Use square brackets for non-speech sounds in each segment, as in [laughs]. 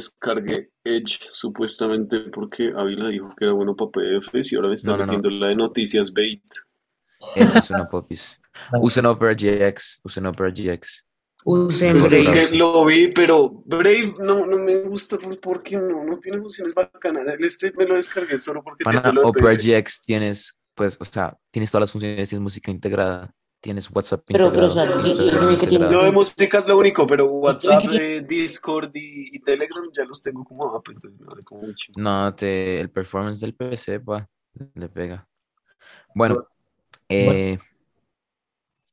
descargué Edge supuestamente porque Ávila dijo que era bueno para PDFs y ahora me está No, no, no. metiendo la de noticias bait. Edge es una popis. [laughs] Usen Opera GX. Usen Opera GX. Usen Pues es Brave. que lo vi, pero Brave no, no me gusta por- porque no, no tiene funciones bacanas. El Este me lo descargué solo porque de Opera PDF. GX tienes, pues, o sea, tienes todas las funciones, tienes música integrada, tienes WhatsApp Pero- pero, integrado, o sea, tienes sí, Telegram sí, que tiene- integrado. Lo de música es lo único, pero WhatsApp, eh, Discord y, y Telegram ya los tengo como app, entonces me vale como mucho. No, te, el performance del PC, pa, le pega. Bueno, eh,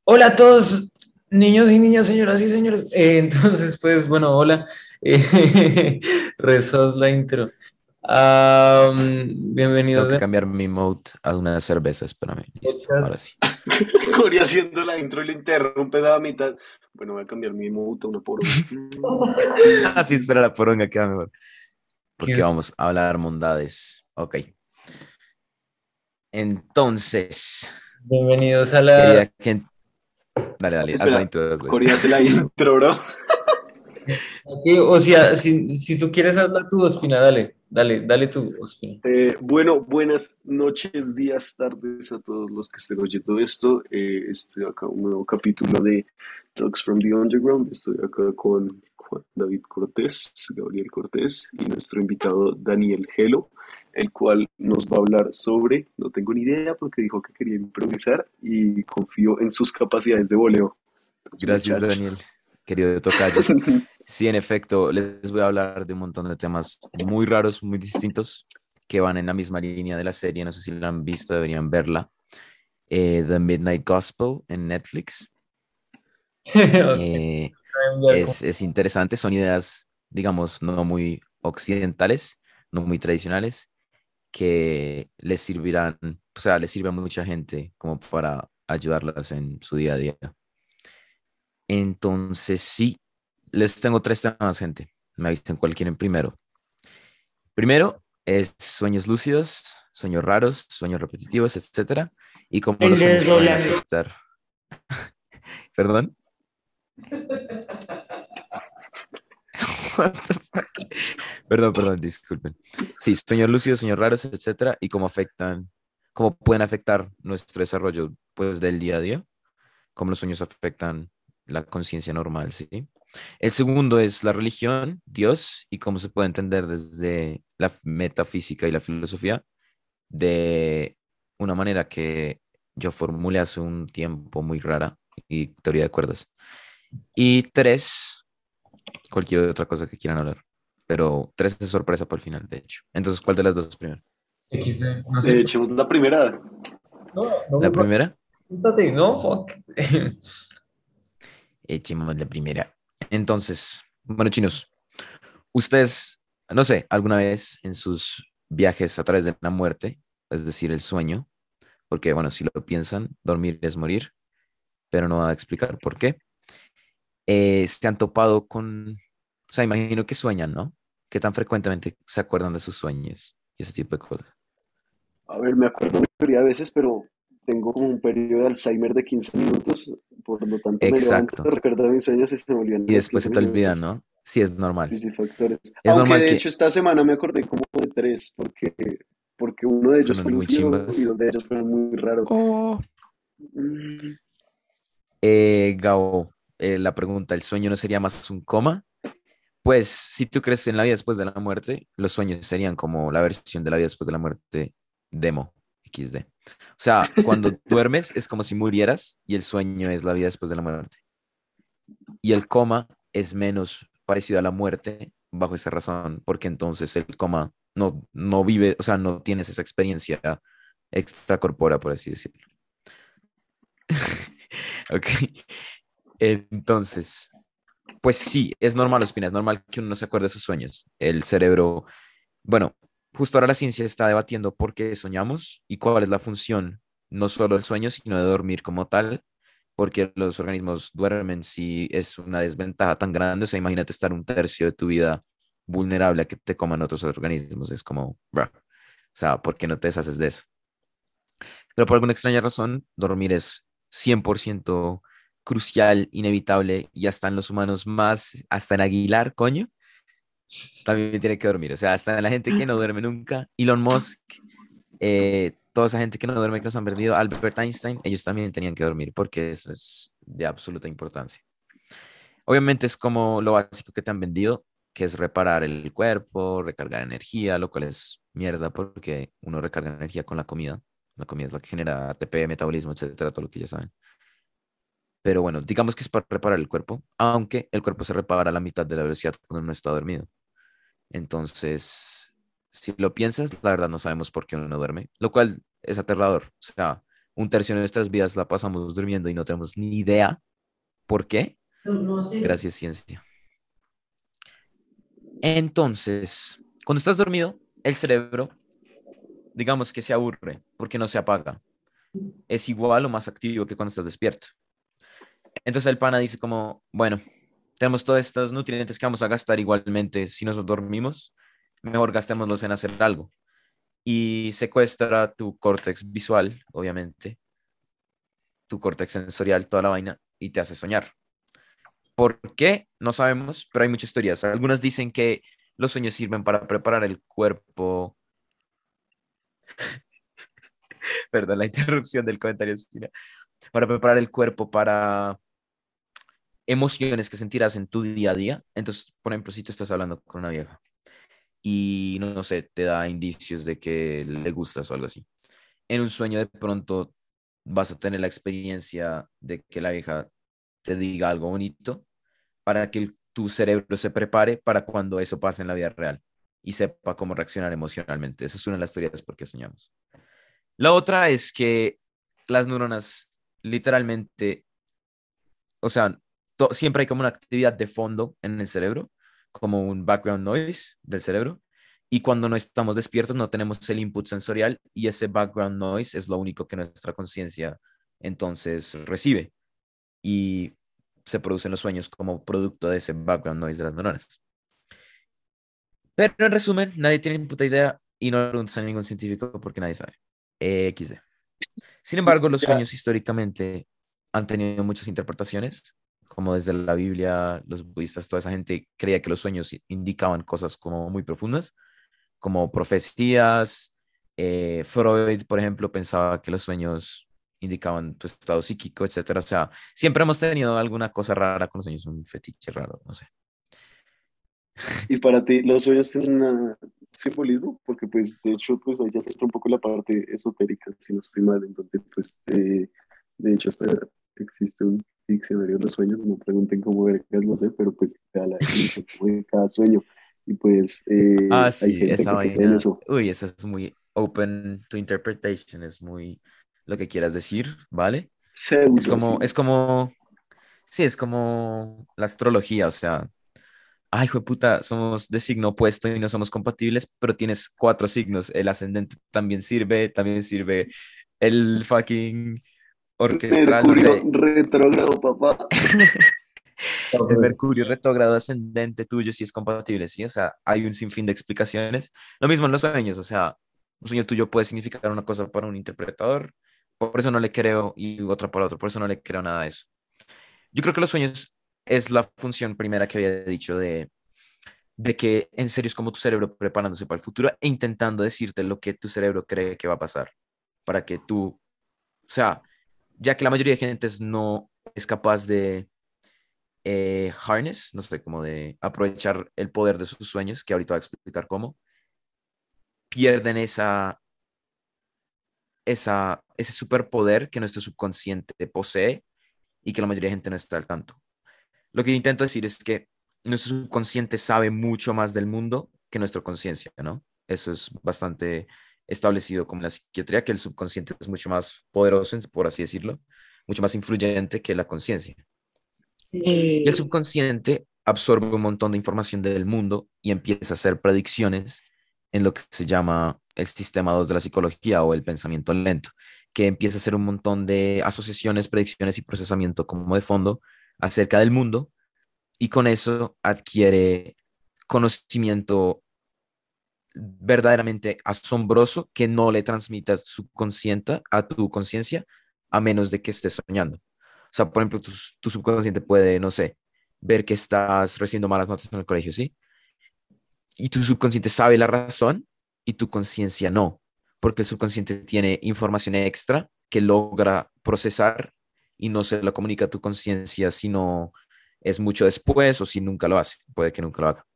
Hola a todos, niños y niñas, señoras y señores. [laughs] Eh, entonces, pues, bueno, hola. Eh, [laughs] rezos la intro. Tengo bienvenidos. que a- cambiar mi mode a una cerveza, espérame, listo, ahora sí. [laughs] Cory haciendo la intro y le interrumpe a la mitad. Bueno, voy a cambiar mi emote a una por [laughs] Ah, sí, espera, la poronga queda mejor. Porque ¿Qué? vamos a hablar mondades. Ok. Entonces, Bienvenidos a la. quería que... Dale, dale, haz la intro, Cory hace la [laughs] intro, bro. Aquí, o sea, si, si tú quieres hazla tú, Ospina, dale, dale, dale tú, Ospina. Eh, bueno, buenas noches, días, tardes a todos los que estén oyendo esto. Eh, este acá un nuevo capítulo de Talks from the Underground. Estoy acá con Juan David Cortés, Gabriel Cortés y nuestro invitado Daniel Gelo, el cual nos va a hablar sobre, no tengo ni idea porque dijo que quería improvisar y confío en sus capacidades de voleo. Gracias. Daniel. Querido tocayo. Sí, en efecto, les voy a hablar de un montón de temas muy raros, muy distintos, que van en la misma línea de la serie. No sé si la han visto, deberían verla. Eh, The Midnight Gospel en Netflix. [laughs] Eh, es, es interesante, son ideas, digamos, no muy occidentales, no muy tradicionales, que les servirán, o sea, les sirve a mucha gente como para ayudarlas en su día a día. Entonces, sí, les tengo tres temas, gente. Me avisen cuál quieren primero. Primero es sueños lúcidos, sueños raros, sueños repetitivos, etcétera, y cómo El los sueños pueden afectar. [laughs] ¿Perdón? What the fuck? Perdón, perdón, disculpen. Sí, sueños lúcidos, sueños raros, etcétera, y cómo afectan, cómo pueden afectar nuestro desarrollo pues del día a día, cómo los sueños afectan la conciencia normal, ¿sí? El segundo es la religión, Dios, y cómo se puede entender desde la metafísica y la filosofía de una manera que yo formulé hace un tiempo muy rara y teoría de cuerdas. Y tres, cualquier otra cosa que quieran hablar. Pero tres es sorpresa para el final, de hecho. Entonces, ¿cuál de las dos primero? XD, no Eh, sé. echemos la primera. No, no La me primera, no, fuck. [laughs] echemos la primera. Entonces, bueno, chinos, ustedes, no sé, alguna vez en sus viajes a través de la muerte, es decir, el sueño, porque bueno, si lo piensan, dormir es morir, pero no va a explicar por qué, eh, se han topado con, o sea, imagino que sueñan, ¿no? Que tan frecuentemente se acuerdan de sus sueños y ese tipo de cosas. A ver, me acuerdo la mayoría de veces, pero tengo como un periodo de Alzheimer de 15 minutos, por lo tanto me Exacto. levanto, recuerdo mis sueños y se me olvidan Y después se 15 te olvida, minutos. ¿no? Sí, es normal. Sí, sí, factores. Es Aunque normal de que- hecho esta semana me acordé como de tres, porque, porque uno de ellos Fueron fue muy chimbas. y dos de ellos fueron muy raros. Oh. Mm, Eh, Gabo, eh, la pregunta, ¿el sueño no sería más un coma? Pues si tú crees en la vida después de la muerte, los sueños serían como la versión de la vida después de la muerte demo XD. O sea, cuando [laughs] duermes es como si murieras y el sueño es la vida después de la muerte. Y el coma es menos parecido a la muerte bajo esa razón, porque entonces el coma no, no vive, o sea, no tienes esa experiencia extracorpórea, por así decirlo. [laughs] Ok. Entonces, pues sí, es normal, Ospina, es normal que uno no se acuerde de sus sueños. El cerebro, bueno, justo ahora la ciencia está debatiendo por qué soñamos y cuál es la función, no solo del sueño, sino de dormir como tal, porque los organismos duermen si es una desventaja tan grande. O sea, imagínate estar un tercio de tu vida vulnerable a que te coman otros organismos. Es como, bruh. o sea, ¿por qué no te deshaces de eso? Pero por alguna extraña razón, dormir es 100% crucial, inevitable, y hasta en los humanos más, hasta en Aguilar, coño, también tiene que dormir. O sea, hasta la gente que no [laughs] duerme nunca. Elon Musk, eh, toda esa gente que no duerme que nos han perdido, Albert Einstein, ellos también tenían que dormir porque eso es de absoluta importancia. Obviamente es como lo básico que te han vendido, que es reparar el cuerpo, recargar energía, lo cual es mierda porque uno recarga energía con la comida. La comida es la que genera ATP, metabolismo, etcétera, todo lo que ya saben. Pero bueno, digamos que es para reparar el cuerpo, aunque el cuerpo se repara a la mitad de la velocidad cuando uno está dormido. Entonces, si lo piensas, la verdad no sabemos por qué uno no duerme, lo cual es aterrador. O sea, un tercio de nuestras vidas la pasamos durmiendo y no tenemos ni idea por qué. Gracias, ciencia. Entonces, cuando estás dormido, el cerebro, digamos que se aburre porque no se apaga. Es igual o más activo que cuando estás despierto. Entonces el pana dice como, bueno, tenemos todos estos nutrientes que vamos a gastar igualmente si nos dormimos, mejor gastémoslos en hacer algo. Y secuestra tu córtex visual, obviamente, tu córtex sensorial, toda la vaina, y te hace soñar. ¿Por qué? No sabemos, pero hay muchas teorías. Algunas dicen que los sueños sirven para preparar el cuerpo. [laughs] Perdón, la interrupción del comentario. Para preparar el cuerpo para emociones que sentirás en tu día a día. Entonces, por ejemplo, si tú estás hablando con una vieja y no, sé, te da indicios de que le gustas o algo así. En un sueño de pronto vas a tener la experiencia de que la vieja te diga algo bonito para que tu cerebro se prepare para cuando eso pase en la vida real y sepa cómo reaccionar emocionalmente. Eso es una de las teorías por qué soñamos. La otra es que las neuronas literalmente, o sea, siempre hay como una actividad de fondo en el cerebro, como un background noise del cerebro. Y cuando no estamos despiertos no tenemos el input sensorial y ese background noise es lo único que nuestra conciencia entonces recibe. Y se producen los sueños como producto de ese background noise de las neuronas. Pero en resumen, nadie tiene ni puta idea y no preguntas a ningún científico porque nadie sabe. XD. Sin embargo, los sueños históricamente han tenido muchas interpretaciones como desde la Biblia, los budistas, toda esa gente creía que los sueños indicaban cosas como muy profundas, como profecías. Eh, Freud, por ejemplo, pensaba que los sueños indicaban tu estado psíquico, etcétera. O sea, siempre hemos tenido alguna cosa rara con los sueños, un fetiche raro, no sé. Y para ti, ¿los sueños tienen un simbolismo? Porque, pues, de hecho, pues ahí ya se entra un poco la parte esotérica, si no estoy mal, en donde, pues, eh, de hecho, hasta existe un diccionario de los sueños, no pregunten cómo ver lo sé, pero pues cada, [laughs] cada sueño. Y pues. Eh, ah, sí, esa vaina. Uy, esa es muy open to interpretation, es muy lo que quieras decir, ¿vale? es como, es como, sí, es como la astrología, o sea, ay, hijo de puta, somos de signo opuesto y no somos compatibles, pero tienes cuatro signos, el ascendente también sirve, también sirve el fucking orquestral. Mercurio retrógrado, papá. [laughs] el Mercurio retrógrado ascendente tuyo sí es compatible, ¿sí? O sea, hay un sinfín de explicaciones. Lo mismo en los sueños, o sea, un sueño tuyo puede significar una cosa para un interpretador, por eso no le creo, y otra para otro, por eso no le creo nada de eso. Yo creo que los sueños es la función primera que había dicho de, de que en serio es como tu cerebro preparándose para el futuro e intentando decirte lo que tu cerebro cree que va a pasar, para que tú, o sea, ya que la mayoría de gente no es capaz de eh, harness, no sé, como de aprovechar el poder de sus sueños, que ahorita voy a explicar cómo, pierden esa, esa, ese superpoder que nuestro subconsciente posee y que la mayoría de gente no está al tanto. Lo que intento decir es que nuestro subconsciente sabe mucho más del mundo que nuestra conciencia, ¿no? Eso es bastante establecido como la psiquiatría, que el subconsciente es mucho más poderoso, por así decirlo, mucho más influyente que la conciencia. Y el subconsciente absorbe un montón de información del mundo y empieza a hacer predicciones en lo que se llama el sistema 2 de la psicología o el pensamiento lento, que empieza a hacer un montón de asociaciones, predicciones y procesamiento como de fondo acerca del mundo y con eso adquiere conocimiento verdaderamente asombroso que no le transmita subconsciente a tu conciencia a menos de que estés soñando. O sea, por ejemplo, tu, subconsciente puede, no sé, ver que estás recibiendo malas notas en el colegio, ¿sí? y tu subconsciente sabe la razón y tu conciencia no, porque el subconsciente tiene información extra que logra procesar y no se la comunica a tu conciencia sino es mucho después o si nunca lo hace, puede que nunca lo haga.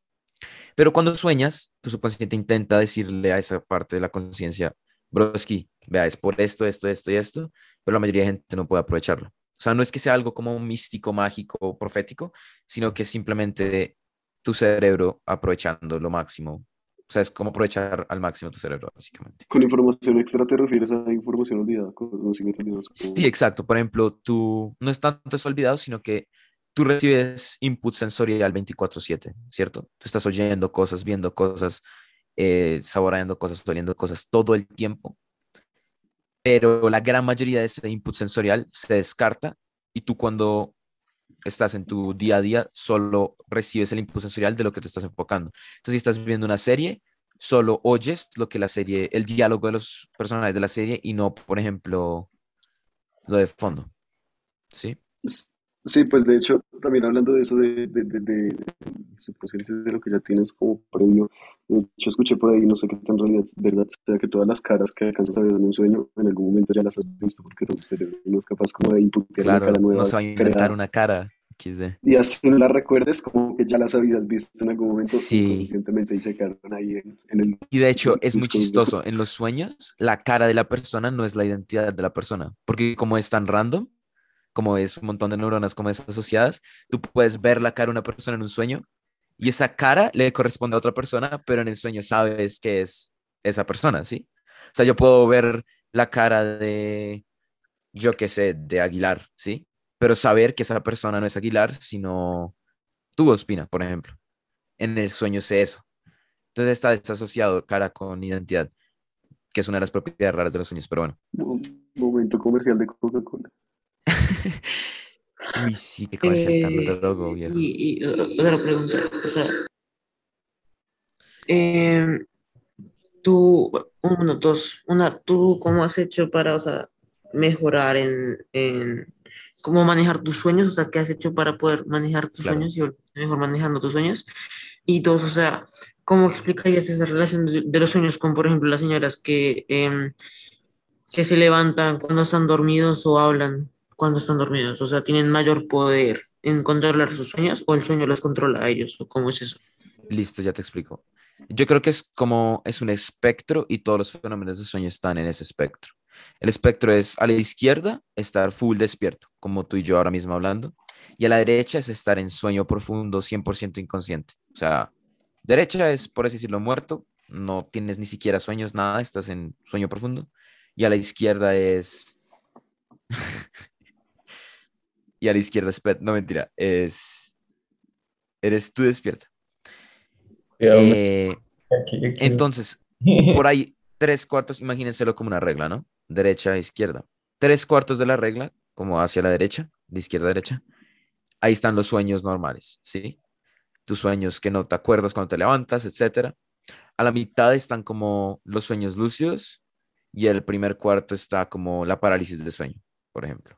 Pero cuando sueñas, tu subconsciente intenta decirle a esa parte de la conciencia, broski, vea, es por esto, esto, esto y esto, pero la mayoría de gente no puede aprovecharlo. O sea, no es que sea algo como místico, mágico, o profético, sino que simplemente tu cerebro aprovechando lo máximo. O sea, es como aprovechar al máximo tu cerebro, básicamente. Con información extra te refieres a información olvidada, conocimiento olvidado. Sí, exacto. Por ejemplo, tú no es tanto eso olvidado, sino que tú recibes input sensorial 24/7, ¿cierto? Tú estás oyendo cosas, viendo cosas, eh, saboreando cosas, oliendo cosas todo el tiempo, pero la gran mayoría de ese input sensorial se descarta y tú cuando estás en tu día a día solo recibes el input sensorial de lo que te estás enfocando. Entonces, si estás viendo una serie, solo oyes lo que la serie, el diálogo de los personajes de la serie y no, por ejemplo, lo de fondo. ¿Sí? Sí, pues de hecho, también hablando de eso, de, de, de, de, de lo que ya tienes como previo, de hecho escuché por ahí, no sé qué tan realidad verdad sea que todas las caras que alcanzas a ver en un sueño, en algún momento ya las has visto porque tu cerebro no es capaz como de inputar claro, una cara nueva. no se va a inventar una cara. XD. Y así no la recuerdes como que ya las habías visto en algún momento Sí. conscientemente y se quedaron ahí en, en el... Y de hecho es muy chistoso, en los sueños la cara de la persona no es la identidad de la persona, porque como es tan random, como es un montón de neuronas como es asociadas, tú puedes ver la cara de una persona en un sueño y esa cara le corresponde a otra persona, pero en el sueño sabes que es esa persona, ¿sí? O sea, yo puedo ver la cara de, yo qué sé, de Aguilar, ¿sí? Pero saber que esa persona no es Aguilar, sino tú, Ospina, por ejemplo. En el sueño sé eso. Entonces está desasociado cara con identidad, que es una de las propiedades raras de los sueños, pero bueno. Momento comercial de Coca-Cola. [laughs] Uy, sí, qué Eh, viejo. y, y otra pregunta, o sea, em, tú, uno, dos, una, ¿tú cómo has hecho para, o sea, mejorar en, en cómo manejar tus sueños? O sea, ¿qué has hecho para poder manejar tus Claro. sueños y mejor manejando tus sueños? Y dos, o sea, ¿cómo explicarías esa relación de, de los sueños con, por ejemplo, las señoras que, em, que se levantan cuando están dormidos o hablan cuando están dormidos? O sea, ¿tienen mayor poder en controlar sus sueños o el sueño los controla a ellos? ¿O cómo es eso? Listo, ya te explico. Yo creo que es como es un espectro y todos los fenómenos de sueño están en ese espectro. El espectro es a la izquierda estar full despierto, como tú y yo ahora mismo hablando, y a la derecha es estar en sueño profundo, 100% inconsciente. O sea, derecha es, por así decirlo, muerto, no tienes ni siquiera sueños, nada, estás en sueño profundo, y a la izquierda es... [laughs] y a la izquierda, no mentira, es... Eres tú despierto. Cuidado, Eh, aquí- aquí- entonces, [laughs] por ahí, tres cuartos, imagínenselo como una regla, ¿no? Derecha, izquierda. Tres cuartos de la regla, como hacia la derecha, de izquierda a derecha. Ahí están los sueños normales, ¿sí? Tus sueños que no te acuerdas cuando te levantas, etcétera. A la mitad están como los sueños lúcidos y el primer cuarto está como la parálisis de sueño, por ejemplo.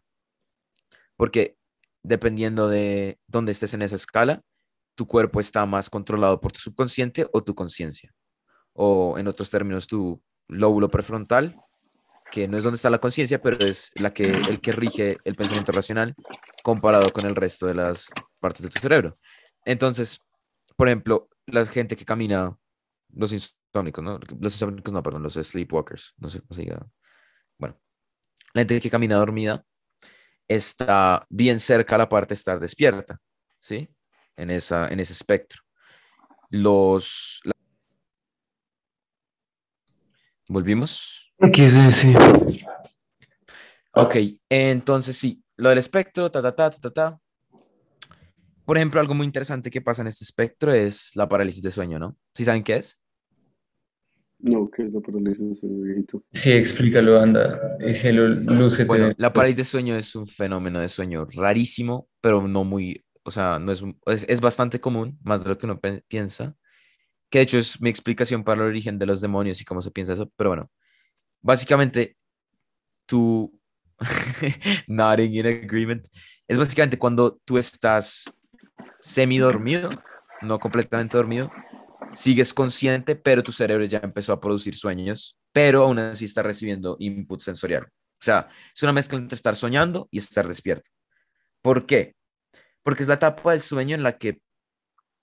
Porque dependiendo de dónde estés en esa escala, tu cuerpo está más controlado por tu subconsciente o tu conciencia o en otros términos tu lóbulo prefrontal, que no es donde está la conciencia, pero es la que, el que rige el pensamiento racional comparado con el resto de las partes de tu cerebro. Entonces, por ejemplo, la gente que camina, los insómnicos, ¿no? Los insómnicos no, perdón, los sleepwalkers, no sé cómo se diga. Bueno, la gente que camina dormida está bien cerca a la parte de estar despierta, ¿sí? En, esa, en ese espectro. Los, la- ¿Volvimos? Aquí sí, sí. Ok, entonces sí, lo del espectro, ta, ta, ta, ta, ta, ta. Por ejemplo, algo muy interesante que pasa en este espectro es la parálisis de sueño, ¿no? ¿Sí saben qué es? No, que es la parálisis de sueño viejito. Sí, explícalo, anda. Déjelo, lúcete. Bueno, la parálisis de sueño es un fenómeno de sueño rarísimo, pero no muy, o sea, no es, es, es bastante común, más de lo que uno piensa, que de hecho es mi explicación para el origen de los demonios y cómo se piensa eso, pero bueno, básicamente tú, [laughs] nodding in agreement, es básicamente cuando tú estás semi dormido, no completamente dormido, sigues consciente, pero tu cerebro ya empezó a producir sueños, pero aún así está recibiendo input sensorial. O sea, es una mezcla entre estar soñando y estar despierto. ¿Por qué? Porque es la etapa del sueño en la que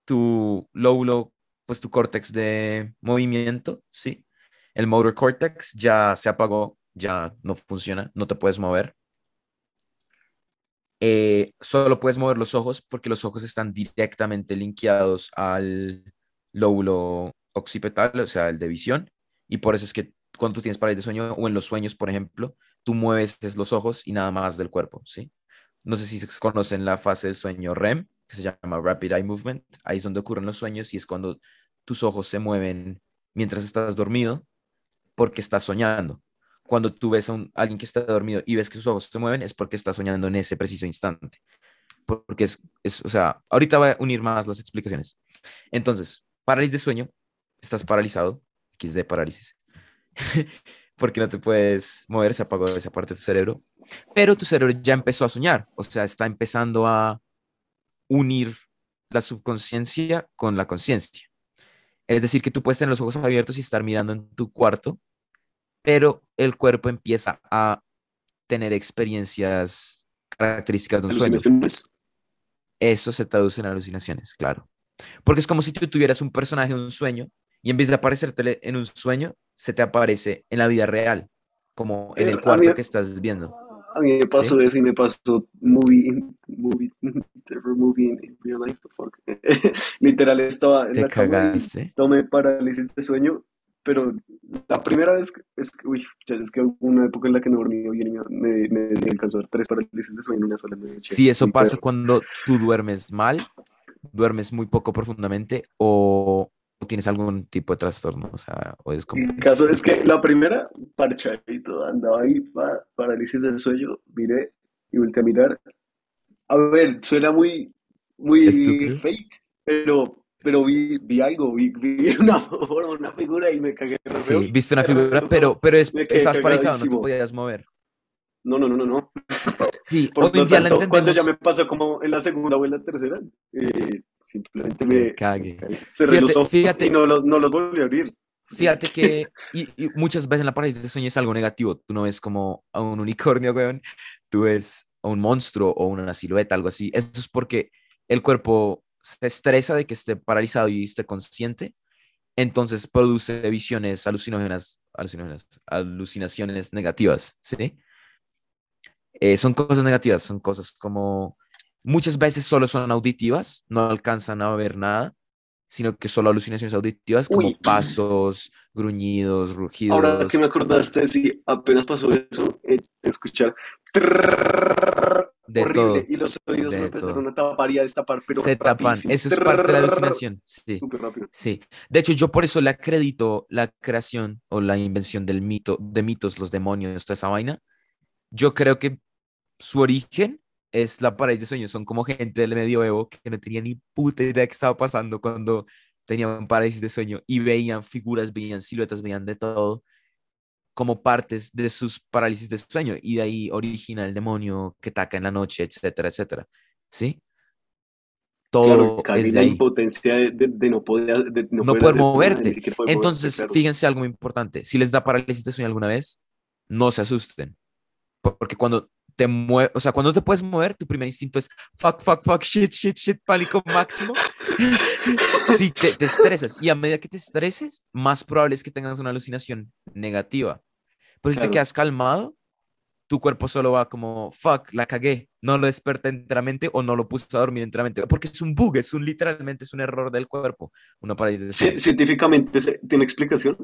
tu lóbulo, pues tu córtex de movimiento, ¿sí? El motor cortex ya se apagó, ya no funciona, no te puedes mover. Eh, solo puedes mover los ojos porque los ojos están directamente linkeados al lóbulo occipital, o sea, el de visión, y por eso es que cuando tú tienes parálisis de sueño o en los sueños, por ejemplo, tú mueves los ojos y nada más del cuerpo, ¿sí? No sé si se conocen la fase del sueño REM, que se llama Rapid Eye Movement, ahí es donde ocurren los sueños y es cuando tus ojos se mueven mientras estás dormido porque estás soñando. Cuando tú ves a alguien que está dormido y ves que sus ojos se mueven es porque está soñando en ese preciso instante. Porque es, es, o sea, ahorita voy a unir más las explicaciones. Entonces, parálisis de sueño, estás paralizado, XD parálisis, [laughs] porque no te puedes mover, se apagó esa parte de tu cerebro, pero tu cerebro ya empezó a soñar, o sea, está empezando a unir la subconsciencia con la conciencia. Es decir, que tú puedes tener los ojos abiertos y estar mirando en tu cuarto, pero el cuerpo empieza a tener experiencias características de un sueño. Eso se traduce en alucinaciones, claro. Porque es como si tú tuvieras un personaje en un sueño y en vez de aparecerte en un sueño, se te aparece en la vida real, como en el cuarto que estás viendo. A mí me pasó eso y me pasó movie, movie, [laughs] movie in real life, fuck. [laughs] Literal estaba en ¿Te la cagaste? cama tomé parálisis de sueño, pero la primera vez es que, uy, es que hubo una época en la que no dormí bien y me, me, me alcanzó a dar tres parálisis de sueño en una sola noche. Sí, eso pasa perro. cuando tú duermes mal, duermes muy poco profundamente o, tienes algún tipo de trastorno, o sea, o es como... El caso es que la primera, parchadito, andaba ahí, pa, parálisis del sueño, miré y volteé a mirar. A ver, suena muy, muy Estúpido. fake, pero, pero vi, vi algo, vi, vi [laughs] una forma, una figura y me cagué. Sí, viste una figura, pero, pero es, estás paralizado, no te podías mover. No, no, no, no, no. [laughs] Sí, Por hoy lo la cuando ya me pasó como en la segunda o en la tercera, eh, simplemente Me me cague. cerré los ojos fíjate. y no los, no los volví a abrir. Fíjate que y, y muchas veces en la parálisis de sueño es algo negativo. Tú no ves como a un unicornio, weón. Tú ves a un monstruo o una silueta, algo así. Eso es porque el cuerpo se estresa de que esté paralizado y esté consciente. Entonces produce visiones alucinógenas, alucinógenas, alucinaciones negativas, ¿sí? Eh, son cosas negativas, son cosas como muchas veces solo son auditivas, no alcanzan a ver nada, sino que solo alucinaciones auditivas como Uy. pasos, gruñidos, rugidos. Ahora que me acordaste, sí, apenas pasó eso, eh, escuchar trrr, de horrible, todo. y los oídos de me empezaron a tapar y a destapar, pero se tapan, eso es parte de la alucinación. Sí. Súper rápido. Sí. De hecho, yo por eso le acredito la creación o la invención del mito, de mitos, los demonios, toda esa vaina. Yo creo que su origen es la parálisis de sueño. Son como gente del medioevo que no tenía ni puta idea de qué estaba pasando cuando tenían parálisis de sueño y veían figuras, veían siluetas, veían de todo como partes de sus parálisis de sueño y de ahí origina el demonio que ataca en la noche, etcétera, etcétera. ¿Sí? Todo Claro, es de la ahí. impotencia de, de- de no poder, de no No poder moverte. poder Entonces, moverte, claro. fíjense algo muy importante. Si les da parálisis de sueño alguna vez, no se asusten. Porque cuando te mueves, o sea, cuando te puedes mover, tu primer instinto es fuck, fuck, fuck, shit, shit, shit, pánico máximo. [laughs] Si te, te estresas y a medida que te estreses, más probable es que tengas una alucinación negativa. Pero si te Claro. quedas calmado, tu cuerpo solo va como fuck, la cagué, no lo desperté enteramente o no lo puse a dormir enteramente. Porque es un bug, es un literalmente es un error del cuerpo, una parálisis de científicamente tiene explicación.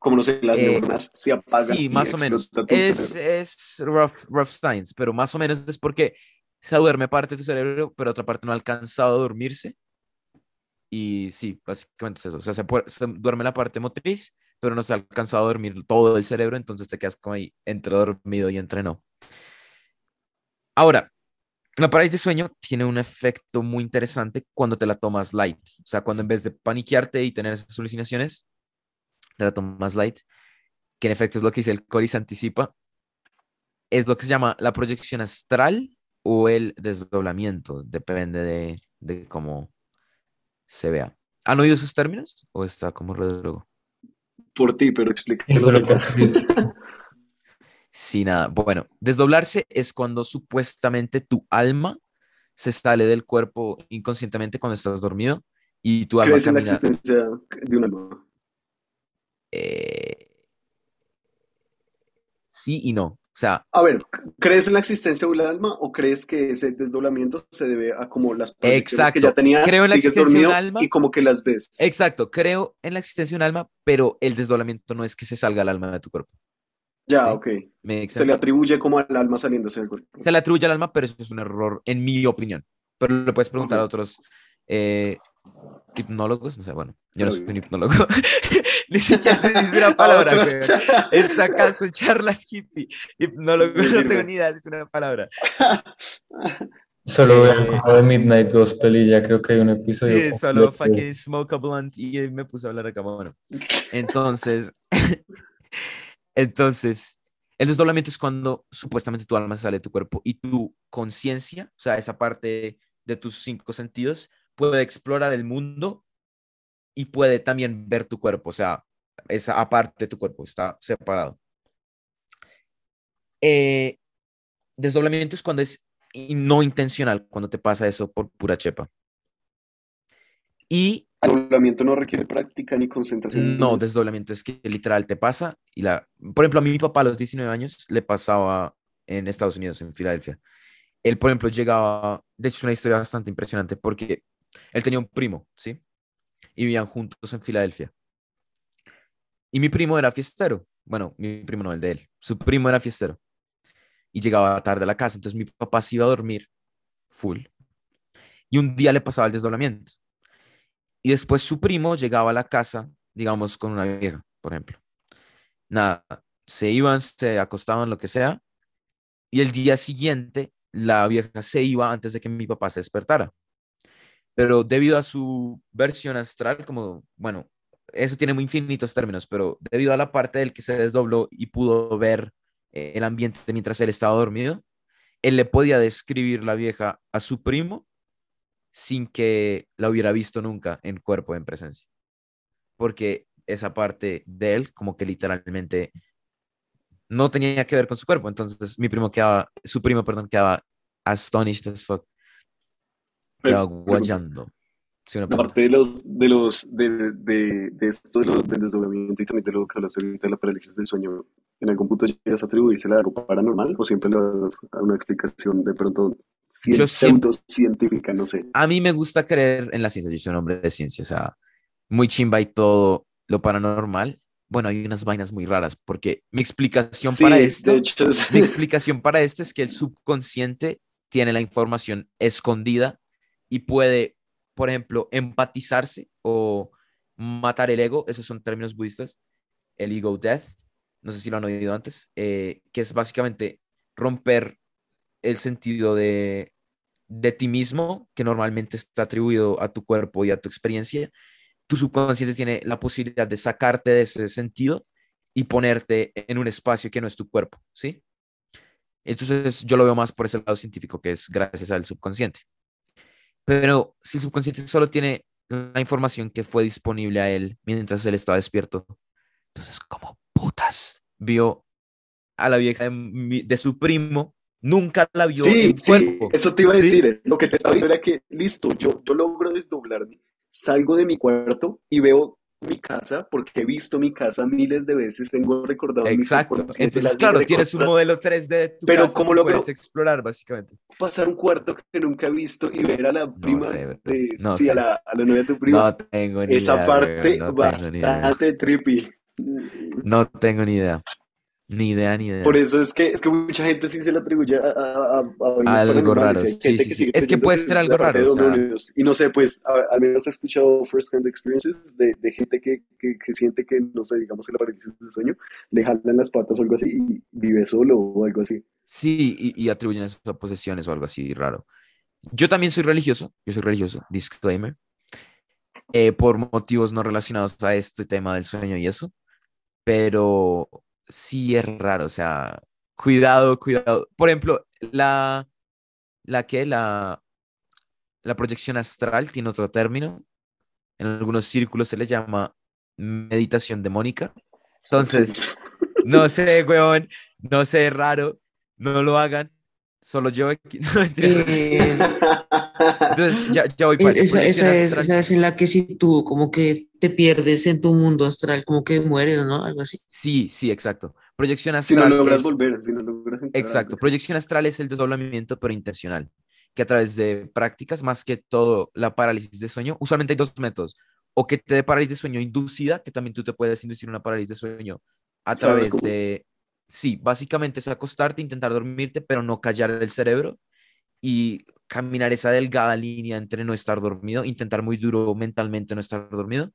Como no sé, las Eh, neuronas se apagan. Sí, más o menos. es rough, rough science, pero más o menos es porque se duerme parte de tu cerebro, pero otra parte no ha alcanzado a dormirse. Y sí, básicamente es eso. O sea, se, puede- se duerme la parte motriz, pero no se ha alcanzado a dormir todo el cerebro, entonces te quedas como ahí entre dormido y entre no. Ahora, la parálisis de sueño tiene un efecto muy interesante cuando te la tomas light. O sea, cuando en vez de paniquearte y tener esas alucinaciones, te la tomas light que en efecto es lo que dice el Coris anticipa, es lo que se llama la proyección astral o el desdoblamiento, depende de, de cómo se vea. ¿Han oído esos términos? ¿O está como re drogo? Por ti, pero por- Sí, nada. Bueno, desdoblarse es cuando supuestamente tu alma se sale del cuerpo inconscientemente cuando estás dormido y tu alma ¿Crees en la camina. existencia de un alma? Eh, sí y no. O sea, A ver, ¿crees en la existencia de un alma o crees que ese desdoblamiento se debe a como las proyecciones que Exacto. ya tenías, Creo en la sigues existencia de un dormido alma. y como que las ves? exacto, creo en la existencia de un alma, pero el desdoblamiento no es que se salga el alma de tu cuerpo. Ya, Sí. ok. ¿Me Se le atribuye como al alma saliéndose del cuerpo. Se le atribuye al alma, pero eso es un error, en mi opinión. Pero le puedes preguntar a otros eh, hipnólogos, no sé, bueno, yo no soy un hipnólogo. [laughs] Ni siquiera decir una [laughs] palabra, güey. [laughs] Esta acaso charlas hippie. Me no sirve. tengo ni idea si es una palabra. [laughs] Solo Eh, veo de Midnight Gospel y ya creo que hay un episodio. Sí, solo completo. fucking smoke a blunt y me puso a hablar acá. Bueno, entonces, entonces, el desdoblamiento es cuando supuestamente tu alma sale de tu cuerpo y tu conciencia, o sea, esa parte de tus cinco sentidos, puede explorar el mundo y puede también ver tu cuerpo, o sea, esa aparte de tu cuerpo está separado. Eh, desdoblamiento es cuando es no intencional, cuando te pasa eso por pura chepa. Y desdoblamiento no requiere práctica ni concentración. no, desdoblamiento es que literal te pasa y la, por ejemplo, a mi papá a los 19 años le pasaba en Estados Unidos, en Filadelfia. Él, por ejemplo, llegaba, de hecho es una historia bastante impresionante porque él tenía un primo, ¿sí? Y vivían juntos en Filadelfia. Y mi primo era fiestero. Bueno, mi primo no, el de él. Su primo era fiestero. Y llegaba tarde a la casa, entonces mi papá se iba a dormir full. Y un día le pasaba el desdoblamiento. Y después su primo llegaba a la casa, digamos, con una vieja, por ejemplo. Nada, se iban, se acostaban, lo que sea. Y el día siguiente, la vieja se iba antes de que mi papá se despertara. Pero debido a su versión astral, como, bueno, eso tiene muy infinitos términos, pero debido a la parte del que se desdobló y pudo ver eh, el ambiente mientras él estaba dormido, él le podía describir la vieja a su primo sin que la hubiera visto nunca en cuerpo, en presencia. Porque esa parte de él, como que literalmente no tenía que ver con su cuerpo. Entonces mi primo quedaba, su primo, perdón, quedaba astonished as fuck, Pero- guayando. Sí, una. Aparte de los, de los, de, de, de esto, de del desdoblamiento y también de lo que hablaste ahorita de la parálisis del sueño, ¿en algún punto llegas a atribuirse a algo paranormal o siempre le das a una explicación de pronto cien- Yo siempre- pseudocientífica, no sé? a mí me gusta creer en la ciencia, yo soy un hombre de ciencia, o sea, muy chimba y todo lo paranormal. Bueno, hay unas vainas muy raras, porque mi explicación Sí, para esto, hecho, [laughs] mi explicación para esto es que el subconsciente tiene la información escondida y puede, por ejemplo, empatizarse o matar el ego, esos son términos budistas, el ego death, no sé si lo han oído antes, eh, que es básicamente romper el sentido de, de ti mismo, que normalmente está atribuido a tu cuerpo y a tu experiencia, tu subconsciente tiene la posibilidad de sacarte de ese sentido y ponerte en un espacio que no es tu cuerpo, ¿sí? Entonces yo lo veo más por ese lado científico, que es gracias al subconsciente. Pero si el subconsciente solo tiene la información que fue disponible a él mientras él estaba despierto, entonces, ¿cómo putas vio a la vieja de, su primo? Nunca la vio Sí, en sí, cuerpo. eso te iba a ¿sí? decir. eh. Lo que te estaba diciendo era que, listo, yo, yo logro desdoblarme, salgo de mi cuarto y veo mi casa, porque he visto mi casa miles de veces, tengo recordado Exacto. Entonces, claro, tienes un modelo 3D de tu Pero casa ¿cómo logro- puedes explorar, básicamente. pasar un cuarto que nunca he visto y ver a la prima sé, de, No sí, sé. a la, a la novia de tu prima. No tengo ni Esa idea. parte no bastante trippy. No tengo ni idea. Ni idea, ni idea. Por eso es que, es que mucha gente sí se le atribuye a, a, a- a Algo raro, sí, sí, que sí. Es que puede ser algo de raro, o sea. Y no sé, pues al menos he escuchado first hand experiences de, de gente que, que, que siente que, no sé, digamos que la parálisis del sueño le jalan las patas o algo así y vive solo o algo así. Sí, y, y atribuyen eso a posesiones o algo así raro. Yo también soy religioso, yo soy religioso, disclaimer, eh, por motivos no relacionados a este tema del sueño y eso, pero sí es raro, o sea, cuidado, cuidado. Por ejemplo, la, la que, la, la proyección astral tiene otro término, en algunos círculos se le llama meditación demónica. Entonces, no sé, weón, no sé, raro, no lo hagan, solo yo aquí. [laughs] No, mentira. Eh, Entonces, ya, ya voy para eso. esa, esa es, astral. esa es en la que si tú como que te pierdes en tu mundo astral, como que mueres, ¿no? Algo así. Sí, sí, exacto. Proyección Si no astral logras es- volver, si no logras entrar. Exacto. Proyección astral es el desdoblamiento, pero intencional, que a través de prácticas, más que todo la parálisis de sueño, usualmente hay dos métodos. O que te dé parálisis de sueño inducida, que también tú te puedes inducir una parálisis de sueño a ¿Sabes través cómo? de... Sí, básicamente es acostarte, intentar dormirte, pero no callar el cerebro y caminar esa delgada línea entre no estar dormido, intentar muy duro mentalmente no estar dormido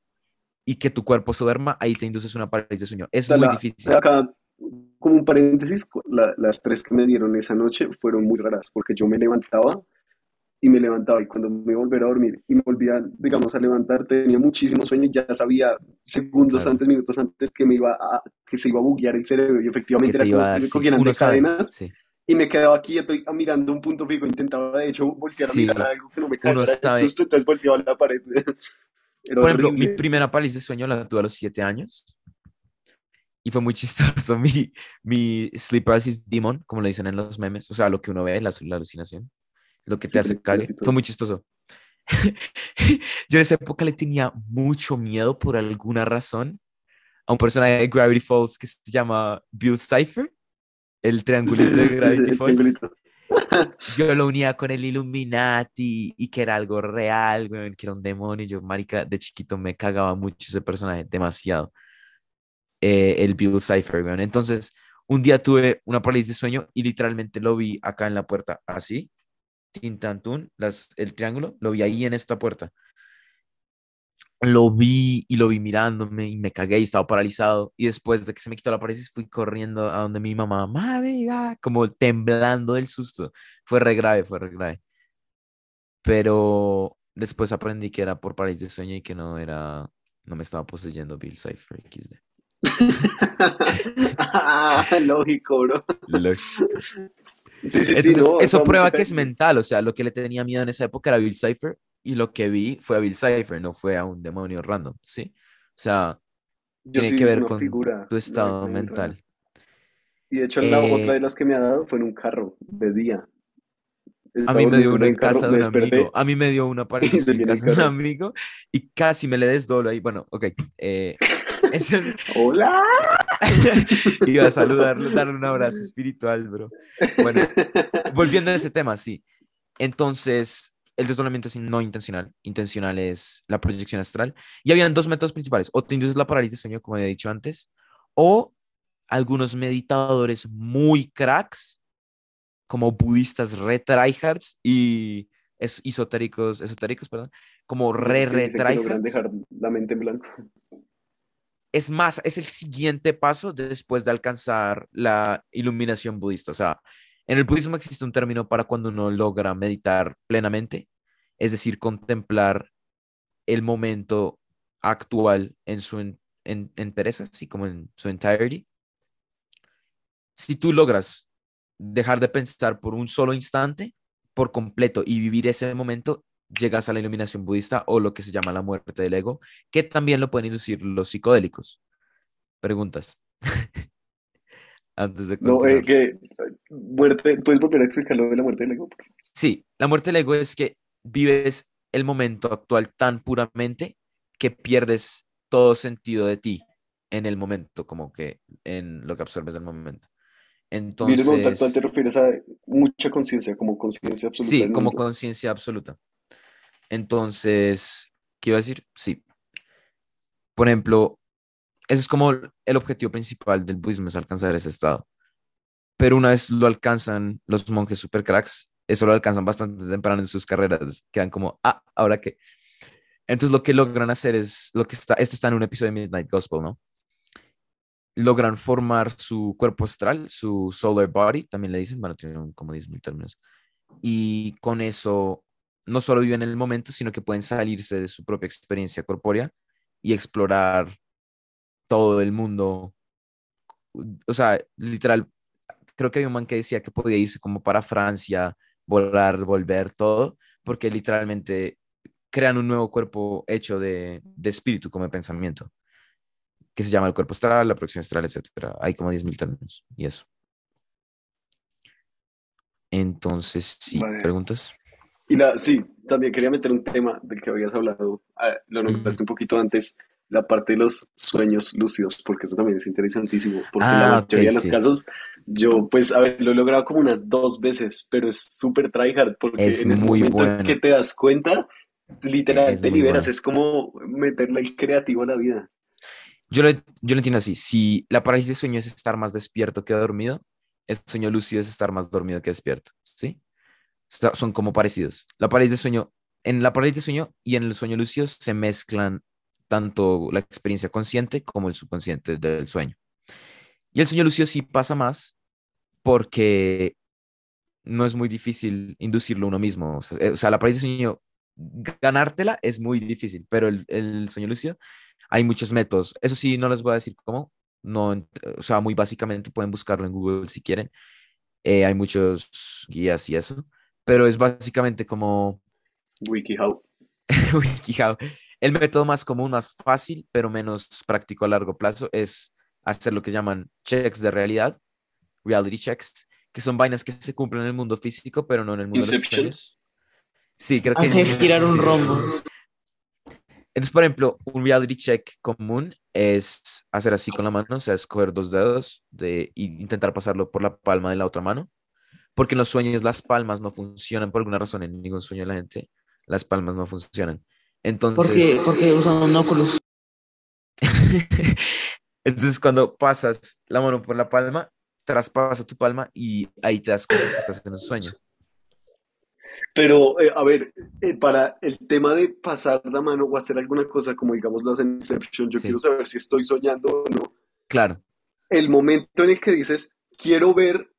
y que tu cuerpo se duerma, ahí te induces una parálisis de sueño. Es muy difícil. Acá, como un paréntesis, la- las tres que me dieron esa noche fueron muy raras, porque yo me levantaba y me levantaba, y cuando me iba a a dormir y me volvía, digamos, a levantar, tenía muchísimo sueño y ya sabía segundos Claro. antes, minutos antes que me iba a, que se iba a buguear el cerebro, y efectivamente te era como a dar, que me sí, de cadenas sí. y me quedaba quieto y mirando un punto fijo, intentaba de hecho voltear a Sí, mirar algo que no me sabe. susto, entonces volteaba a la pared. [laughs] Era Por ejemplo, mi primera parálisis de sueño la tuve a los siete años y fue muy [laughs] chistoso mi, mi sleep paralysis demon, como le dicen en los memes, o sea, lo que uno ve, la, la alucinación, lo que te Sí, hace todo. fue muy chistoso. [laughs] Yo en esa época le tenía mucho miedo por alguna razón a un personaje de Gravity Falls que se llama Bill Cipher, el Sí, triangulito sí, de sí, sí, Gravity el Falls. Yo lo unía con el Illuminati y que era algo real, weón, que era un demonio. y Yo, marica, de chiquito me cagaba mucho ese personaje, demasiado. Eh, el Bill Cipher, weón. Entonces, un día tuve una parálisis de sueño y literalmente lo vi acá en la puerta, así, tintantún, las, el triángulo, lo vi ahí en esta puerta. Lo vi y lo vi mirándome y me cagué y estaba paralizado. Y después de que se me quitó la parálisis, fui corriendo a donde mi mamá, mami, ah", como temblando del susto. Fue re grave, fue re grave. Pero después aprendí que era por parálisis de sueño y que no era, no me estaba poseyendo Bill Cipher XD. [laughs] Ah, Lógico, bro. Lógico. Sí, sí, sí, Entonces, no, eso prueba que es mental, o sea, lo que le tenía miedo en esa época era Bill Cipher y lo que vi fue a Bill Cipher, no fue a un demonio random, ¿sí? O sea, Yo tiene que ver con figura, tu estado mental. Y de hecho, la Eh, otra de las que me ha dado fue en un carro de día. A mí me dio una [laughs] en carro, casa de un desperté amigo. A mí me dio una se en casa de un amigo y casi me le desdoblo ahí. Bueno, ok. eh, [laughs] entonces, ¡Hola! [laughs] iba a saludarlo, darle un abrazo espiritual, bro. Bueno, volviendo a ese tema, sí. Entonces, el desdoblamiento es no intencional. Intencional es la proyección astral. Y habían dos métodos principales. O te induces la parálisis de sueño, como había dicho antes, o algunos meditadores muy cracks, como budistas re tryhards y es, esotéricos, esotéricos, perdón, como re, re tryhards. dejar la mente en blanco. Es más, es el siguiente paso después de alcanzar la iluminación budista. O sea, en el budismo existe un término para cuando uno logra meditar plenamente, es decir, contemplar el momento actual en su en, en- entereza, así como en su entirety. Si tú logras dejar de pensar por un solo instante, por completo, y vivir ese momento, llegas a la iluminación budista o lo que se llama la muerte del ego, que también lo pueden inducir los psicodélicos. Preguntas. [laughs] Antes de No, eh, que muerte, ¿puedes volver a explicar lo de la muerte del ego? Sí, la muerte del ego es que vives el momento actual tan puramente que pierdes todo sentido de ti en el momento, como que en lo que absorbes del momento. Momento actual, te Entonces, refieres a mucha conciencia, como conciencia absoluta sí, como conciencia absoluta. Entonces, ¿qué iba a decir? Sí. Por ejemplo, eso es como el objetivo principal del budismo, es alcanzar ese estado. Pero una vez lo alcanzan los monjes super cracks, eso lo alcanzan bastante temprano en sus carreras, quedan como, ah, ¿ahora qué? Entonces lo que logran hacer es, lo que está, esto está en un episodio de Midnight Gospel, ¿no? Logran formar su cuerpo astral, su solar body, también le dicen, bueno, tiene un- como 10.000 términos. Y con eso no solo viven en el momento, sino que pueden salirse de su propia experiencia corpórea y explorar todo el mundo. O sea, literal, creo que había un man que decía que podía irse como para Francia, volar, volver, todo, porque literalmente crean un nuevo cuerpo hecho de, de espíritu como de pensamiento, que se llama el cuerpo astral, la proyección astral, etc. Hay como 10.000 términos y eso. Entonces, sí, Vale. preguntas. Y la, sí, también quería meter un tema del que habías hablado, ah, lo nombraste un poquito antes, la parte de los sueños lúcidos, porque eso también es interesantísimo, porque Ah, la mayoría de los sí. casos, yo pues, a ver, lo he logrado como unas dos veces, pero es súper tryhard, porque Es en el muy momento en bueno. que te das cuenta, literal, Es te liberas, bueno. es como meterle el creativo a la vida. Yo lo, yo lo entiendo así. Si la parálisis de sueño es estar más despierto que dormido, el sueño lúcido es estar más dormido que despierto. ¿Sí? Son como parecidos. La parálisis de sueño, en la parálisis de sueño y en el sueño lúcido se mezclan tanto la experiencia consciente como el subconsciente del sueño. Y el sueño lúcido sí pasa más porque no es muy difícil inducirlo uno mismo. O sea, eh, o sea, la parálisis de sueño, ganártela es muy difícil, pero el, el sueño lúcido hay muchos métodos. Eso sí, no les voy a decir cómo. No, o sea, muy básicamente pueden buscarlo en Google si quieren. Eh, hay muchos guías y eso. Pero es básicamente como WikiHow. [laughs] WikiHow. El método más común, más fácil, pero menos práctico a largo plazo es hacer lo que llaman checks de realidad, reality checks, que son vainas que se cumplen en el mundo físico, pero no en el mundo de los sueños. Sí, creo que Hacer girar un rombo. Entonces, por ejemplo, un reality check común es hacer así con la mano, o sea, escoger dos dedos de, y intentar pasarlo por la palma de la otra mano, porque en los sueños las palmas no funcionan por alguna razón, en ningún sueño de la gente las palmas no funcionan. Entonces, porque usan un óculos. [laughs] entonces cuando pasas la mano por la palma, traspasa tu palma y ahí te das cuenta que estás en un sueño. Pero, eh, a ver, eh, para el tema de pasar la mano o hacer alguna cosa, como digamos lo hacen en Inception, yo Sí. quiero saber si estoy soñando o no. Claro, El momento en el que dices, quiero ver,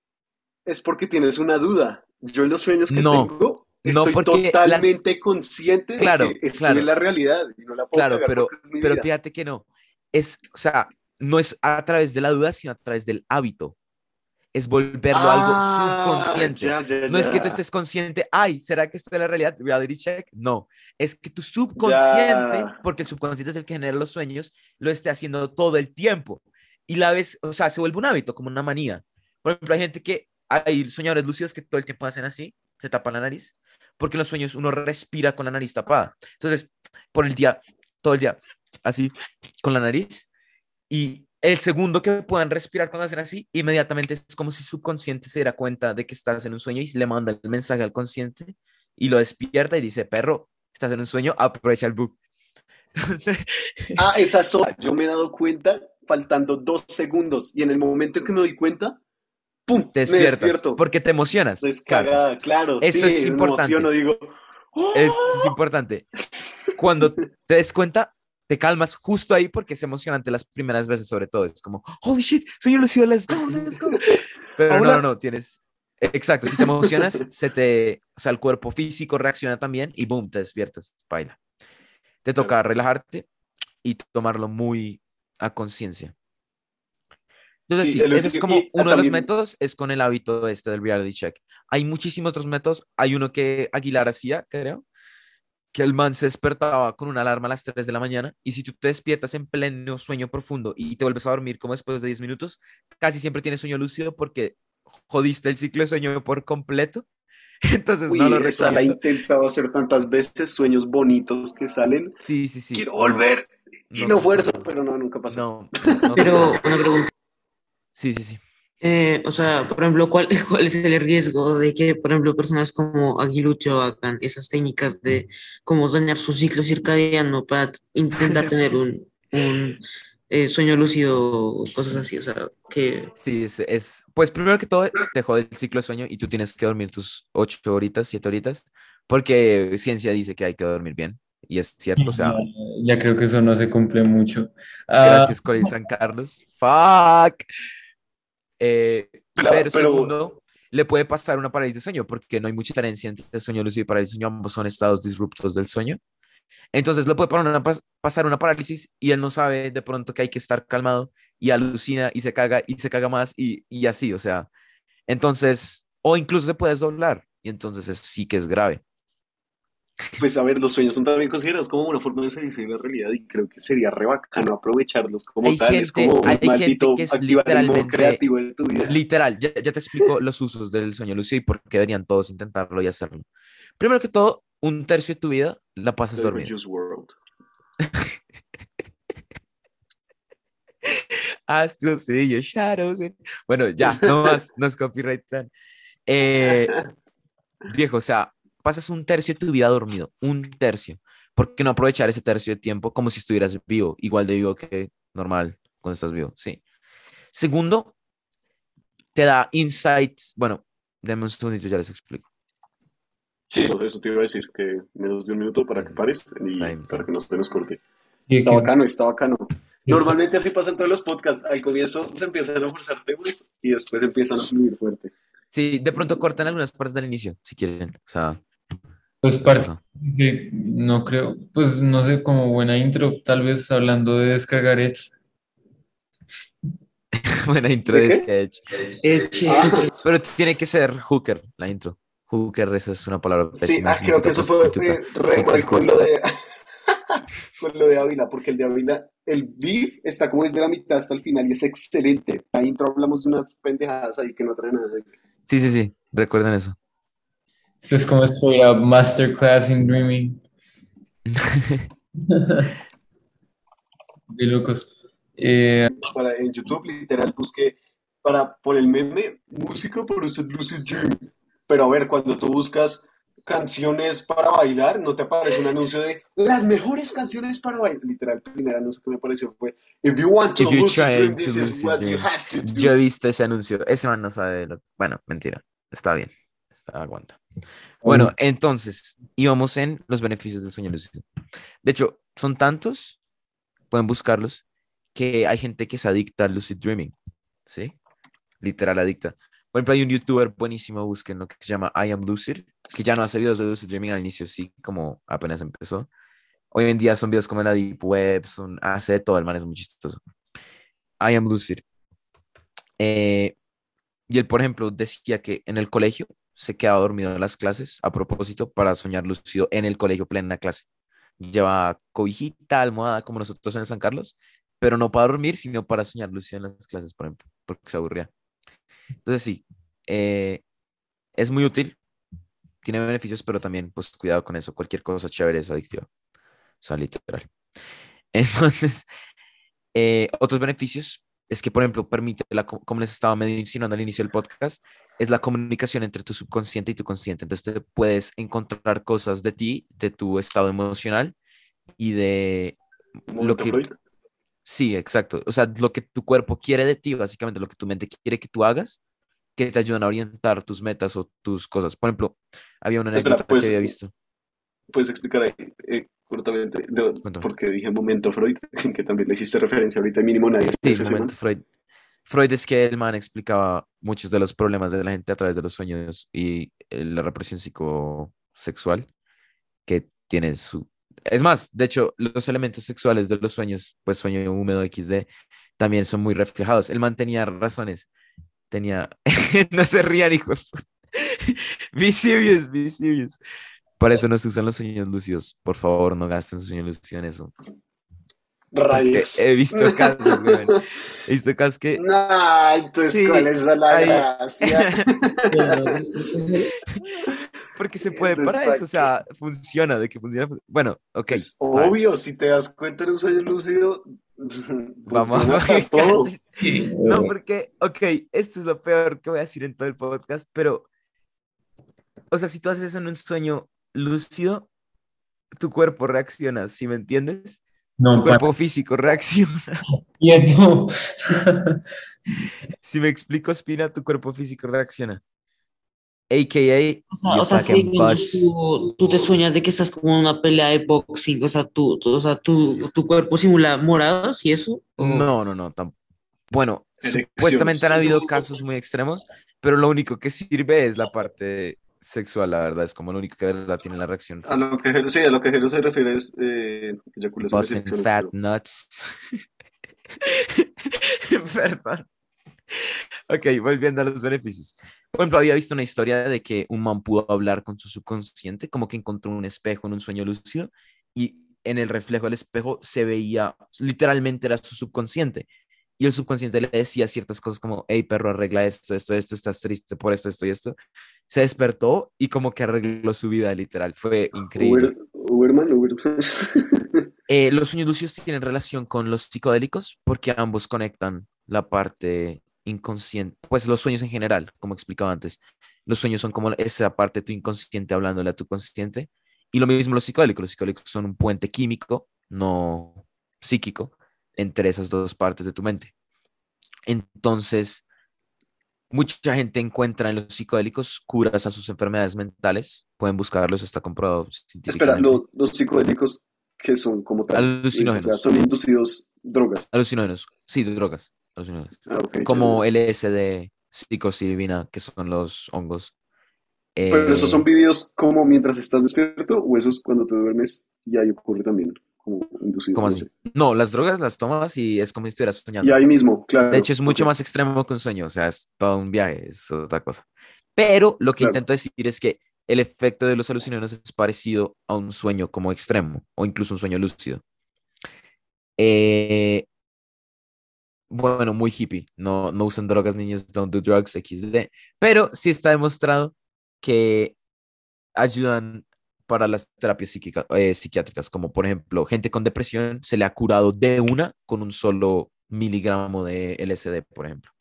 es porque tienes una duda. Yo en los sueños que No, tengo, no, estoy totalmente consciente de que estoy claro. en la realidad y no la puedo claro, pero, pero vida. fíjate que no. Es, o sea, no es a través de la duda, sino a través del hábito. Es volverlo algo Ah, subconsciente. ya, ya, No es que tú estés consciente, ay, ¿será que esta es la realidad? Reality check. No, es que tu subconsciente, porque el subconsciente es el que genera los sueños, lo esté haciendo todo el tiempo. Y la vez, o sea, se vuelve un hábito, como una manía. Por ejemplo, hay gente que, hay soñadores lúcidos que todo el tiempo hacen así, se tapan la nariz, porque en los sueños uno respira con la nariz tapada. Entonces, por el día, todo el día, así, con la nariz, y el segundo que puedan respirar cuando hacen así, inmediatamente es como si su subconsciente se diera cuenta de que estás en un sueño y le manda el mensaje al consciente y lo despierta y dice, perro, estás en un sueño, aprovecha el bug. [laughs] Entonces, Ah, esa sola. Yo me he dado cuenta faltando dos segundos y en el momento en que me doy cuenta, ¡pum! te me despiertas despierto. porque te emocionas. Es claro. cagada, claro. Eso sí, es me importante. emociono, digo, ¡oh! Es, es importante. Cuando te des cuenta, te calmas justo ahí porque es emocionante las primeras veces, sobre todo. Es como, holy shit, sueño lúcido, let's go, let's go. Pero no, no, no, tienes. Exacto, si te emocionas, se te, o sea, el cuerpo físico reacciona también y boom, te despiertas, baila. Te toca relajarte y tomarlo muy a conciencia. Entonces, Sí, ese es como ah, uno de los métodos, es con el hábito este del reality check. Hay muchísimos otros métodos. Hay uno que Aguilar hacía, creo, que el man se despertaba con una alarma a las 3 de la mañana y si tú te despiertas en pleno sueño profundo y te vuelves a dormir como después de 10 minutos, casi siempre tienes sueño lúcido porque jodiste el ciclo de sueño por completo. [laughs] Entonces Uy, no lo esa la he intentado hacer tantas veces, sueños bonitos que salen. Sí, sí, sí. Quiero no, volver y no, no fuerzo, no, pero no, nunca pasó. [laughs] No, no, no Pero una pregunta. Sí, sí, sí. Eh, o sea, por ejemplo, ¿cuál, [laughs] ¿cuál es el riesgo de que, por ejemplo, personas como Aguilucho hagan esas técnicas de cómo dañar su ciclo circadiano para intentar [laughs] tener un, un eh, sueño lúcido o cosas así? O sea, que Sí, es, es- pues primero que todo te jode el ciclo de sueño y tú tienes que dormir tus 8 horitas, 7 horitas, porque ciencia dice que hay que dormir bien y es cierto, o sea, Ya, ya creo que eso no se cumple mucho. Ah, gracias Corey San Carlos. Fuck. Eh, pero pero- segundo, le puede pasar una parálisis de sueño porque no hay mucha diferencia entre sueño lúcido y parálisis de sueño, ambos son estados disruptos del sueño. Entonces le puede pasar una, pas- pasar una parálisis y él no sabe de pronto que hay que estar calmado y alucina y se caga y se caga más y, y así, o sea, entonces, o incluso se puede desdoblar y entonces es- sí que es grave. Pues a ver, los sueños son también considerados como una forma de salirse de la realidad y creo que sería re bacano aprovecharlos como Hay tal. es gente- como un hay gente maldito que es literalmente- creativo de tu vida. Literal, ya, ya te explico los usos del sueño lúcido y por qué deberían todos intentarlo y hacerlo. Primero que todo, un tercio de tu vida la pasas dormido. World. [laughs] I still see your shadows. in- Bueno, ya, no más, no es copyright plan. Eh, viejo, o sea, pasas un tercio de tu vida dormido, un tercio. ¿Por qué no aprovechar ese tercio de tiempo como si estuvieras vivo, igual de vivo que normal cuando estás vivo? Sí. Segundo, te da insights. Bueno, denme un segundito, ya les explico. Sí, eso, eso te iba a decir, que menos de un minuto para que pares y para que no se nos corte. Y Está que- bacano, está bacano. Normalmente así pasan todos los podcasts. Al comienzo se empiezan a forzar temas y después empiezan a fluir fuerte. Sí, de pronto cortan algunas partes del inicio, si quieren. O sea, Pues parte que no creo, pues no sé, como buena intro, tal vez hablando de descargar Edge. [laughs] buena intro ¿De sketch. Sí, Ah. Pero tiene que ser hooker, la intro. Hooker, esa es una palabra Sí, pésima, ah, creo que eso fue re mal con lo de [laughs] con lo de Ávila, porque el de Ávila, el beef está como desde la mitad hasta el final y es excelente. La intro hablamos de unas pendejadas ahí que no traen nada. Sí, sí, sí, recuerden eso. Esto es como straight up masterclass in dreaming. [laughs] De locos. Eh, Para, en YouTube, literal, busqué para, por el meme, música por ese Lucid Dream. Pero a ver, cuando tú buscas canciones para bailar, no te aparece un anuncio de las mejores canciones para bailar. Literal, el primer anuncio que me apareció fue If you want to If lucid dream, this is what you dream. have to do. Yo he visto ese anuncio. Ese man no sabe de lo... Bueno, mentira. Está bien. Aguanta. Bueno, entonces, íbamos en los beneficios del sueño lúcido. De hecho, son tantos, pueden buscarlos, que hay gente que se adicta al lucid dreaming. ¿Sí? Literal adicta. Por ejemplo, hay un youtuber buenísimo, busquen lo que se llama I Am Lucid, que ya no hace videos de lucid dreaming al inicio, sí, como apenas empezó. Hoy en día son videos como en la Deep Web, son, hace todo, el man es muy chistoso. I Am Lucid. Eh, y él, por ejemplo, decía que en el colegio se quedaba dormido en las clases a propósito para soñar lúcido en el colegio plena clase. Lleva cobijita, almohada, como nosotros en el San Carlos, pero no para dormir, sino para soñar lúcido en las clases, por ejemplo, porque se aburría. Entonces, sí, eh, es muy útil, tiene beneficios, pero también, pues, cuidado con eso. Cualquier cosa chévere es adictiva. O sea, literal. [laughs] Entonces, eh, otros beneficios es que, por ejemplo, permite, la, co- como les estaba medio al inicio del podcast, es la comunicación entre tu subconsciente y tu consciente. Entonces, te puedes encontrar cosas de ti, de tu estado emocional y de lo que Freud. Sí, exacto. O sea, lo que tu cuerpo quiere de ti, básicamente lo que tu mente quiere que tú hagas, que te ayudan a orientar tus metas o tus cosas. Por ejemplo, había una Espera, anécdota pues, que había visto. ¿Puedes explicar ahí eh, cortamente? de- porque dije momento Freud, [laughs] que también le hiciste referencia ahorita, mínimo nadie. Sí, momento Freud. Freud es que el man explicaba muchos de los problemas de la gente a través de los sueños y eh, la represión psicosexual que tiene su... Es más, de hecho, los elementos sexuales de los sueños, pues sueño húmedo XD, también son muy reflejados. El man tenía razones. Tenía... [laughs] no se rían, hijo. [laughs] Be serious, be serious. Por eso no se usan los sueños lúcidos. Por favor, no gasten sueños lúcidos en eso. Rayos. He visto [laughs] casos, weón. He visto casos que Nah, entonces, Sí, ¿cuál es la ahí- gracia? [laughs] Porque se puede Entonces, para ¿para eso, o sea, funciona, de que funciona. Bueno, ok. Es a obvio, si te das cuenta en un sueño lúcido, [laughs] Vamos todo. No, porque, ok, esto es lo peor que voy a decir en todo el podcast, pero, o sea, si tú haces eso en un sueño lúcido, tu cuerpo reacciona, ¿sí me entiendes? Tu no, cuerpo físico reacciona. [laughs] quieto. [laughs] Si me explico, Espina, tu cuerpo físico reacciona. AKA, O sea, o sea, tú, tú te sueñas de que estás como en una pelea de boxing, o sea, tú, tú- o sea, tu, tu cuerpo simula morados y eso. o- No, no, no. tam- Bueno, supuestamente han habido casos muy extremos, pero lo único que sirve es la parte sexual, la verdad. Es como lo único que verdad tiene la reacción. A lo que sí, a lo que Jero se refiere es eh, eyaculación sexual, fat nuts. [laughs] Perdón. Ok, volviendo a los beneficios. Por ejemplo, había visto una historia de que un man pudo hablar con su subconsciente, como que encontró un espejo en un sueño lúcido y en el reflejo del espejo se veía, literalmente era su subconsciente. Y el subconsciente le decía ciertas cosas como, hey perro, arregla esto, esto, esto, estás triste por esto, esto y esto. Se despertó y como que arregló su vida, literal. Fue increíble. Uber- Uberman, Uberman. [laughs] Eh, los sueños lúcidos tienen relación con los psicodélicos porque ambos conectan la parte inconsciente, pues los sueños en general, como explicaba antes. Los sueños son como esa parte de tu inconsciente hablándole a tu consciente. Y lo mismo los psicodélicos. Los psicodélicos son un puente químico, no psíquico, entre esas dos partes de tu mente. Entonces, mucha gente encuentra en los psicodélicos curas a sus enfermedades mentales. Pueden buscarlos, está comprobado Espera, lo- los psicodélicos que son como tal. Alucinógenos. O sea, son inducidos drogas. Alucinógenos, sí, drogas, alucinógenos. Ah, ok, Como. LSD, psilocibina, que son los hongos. Pero esos Eh, son vividos como mientras estás despierto o esos cuando te duermes y ahí ocurre también como inducido. ¿Cómo no así? sé. No, las drogas las tomas y es como si estuvieras soñando. Y ahí mismo, claro. De hecho, es mucho más extremo que un sueño, o sea, es todo un viaje, es otra cosa. Pero lo que Claro. intento decir es que el efecto de los alucinógenos es parecido a un sueño como extremo o incluso un sueño lúcido. Eh, bueno, muy hippie, no, no usen drogas, niños, don't do drugs, XD, pero sí está demostrado que ayudan para las terapias psíquica- eh, psiquiátricas, como por ejemplo, gente con depresión se le ha curado de una con un solo miligramo de LSD, por ejemplo.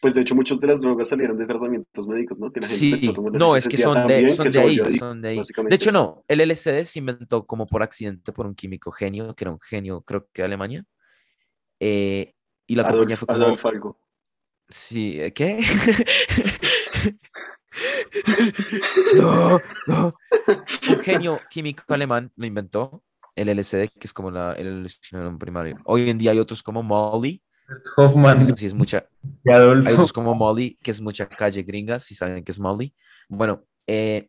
Pues de hecho, muchas de las drogas salieron de tratamientos médicos, ¿no? Que la gente Sí, no, es que son de, son que de ahí, adicto, son de ahí. De hecho, no, el LSD se inventó como por accidente por un químico genio, que era un genio, creo que de Alemania. Eh, y la compañía Adolf, fue como, Adolf algo. sí, ¿eh, ¿qué? [laughs] [laughs] No, no. Un genio químico alemán lo inventó, el LSD, que es como la, el alucinógeno primario. Hoy en día hay otros como Molly, Hoffman sí es mucha, y hay otros como Molly, que es mucha calle gringa, si saben que es Molly. Bueno, eh,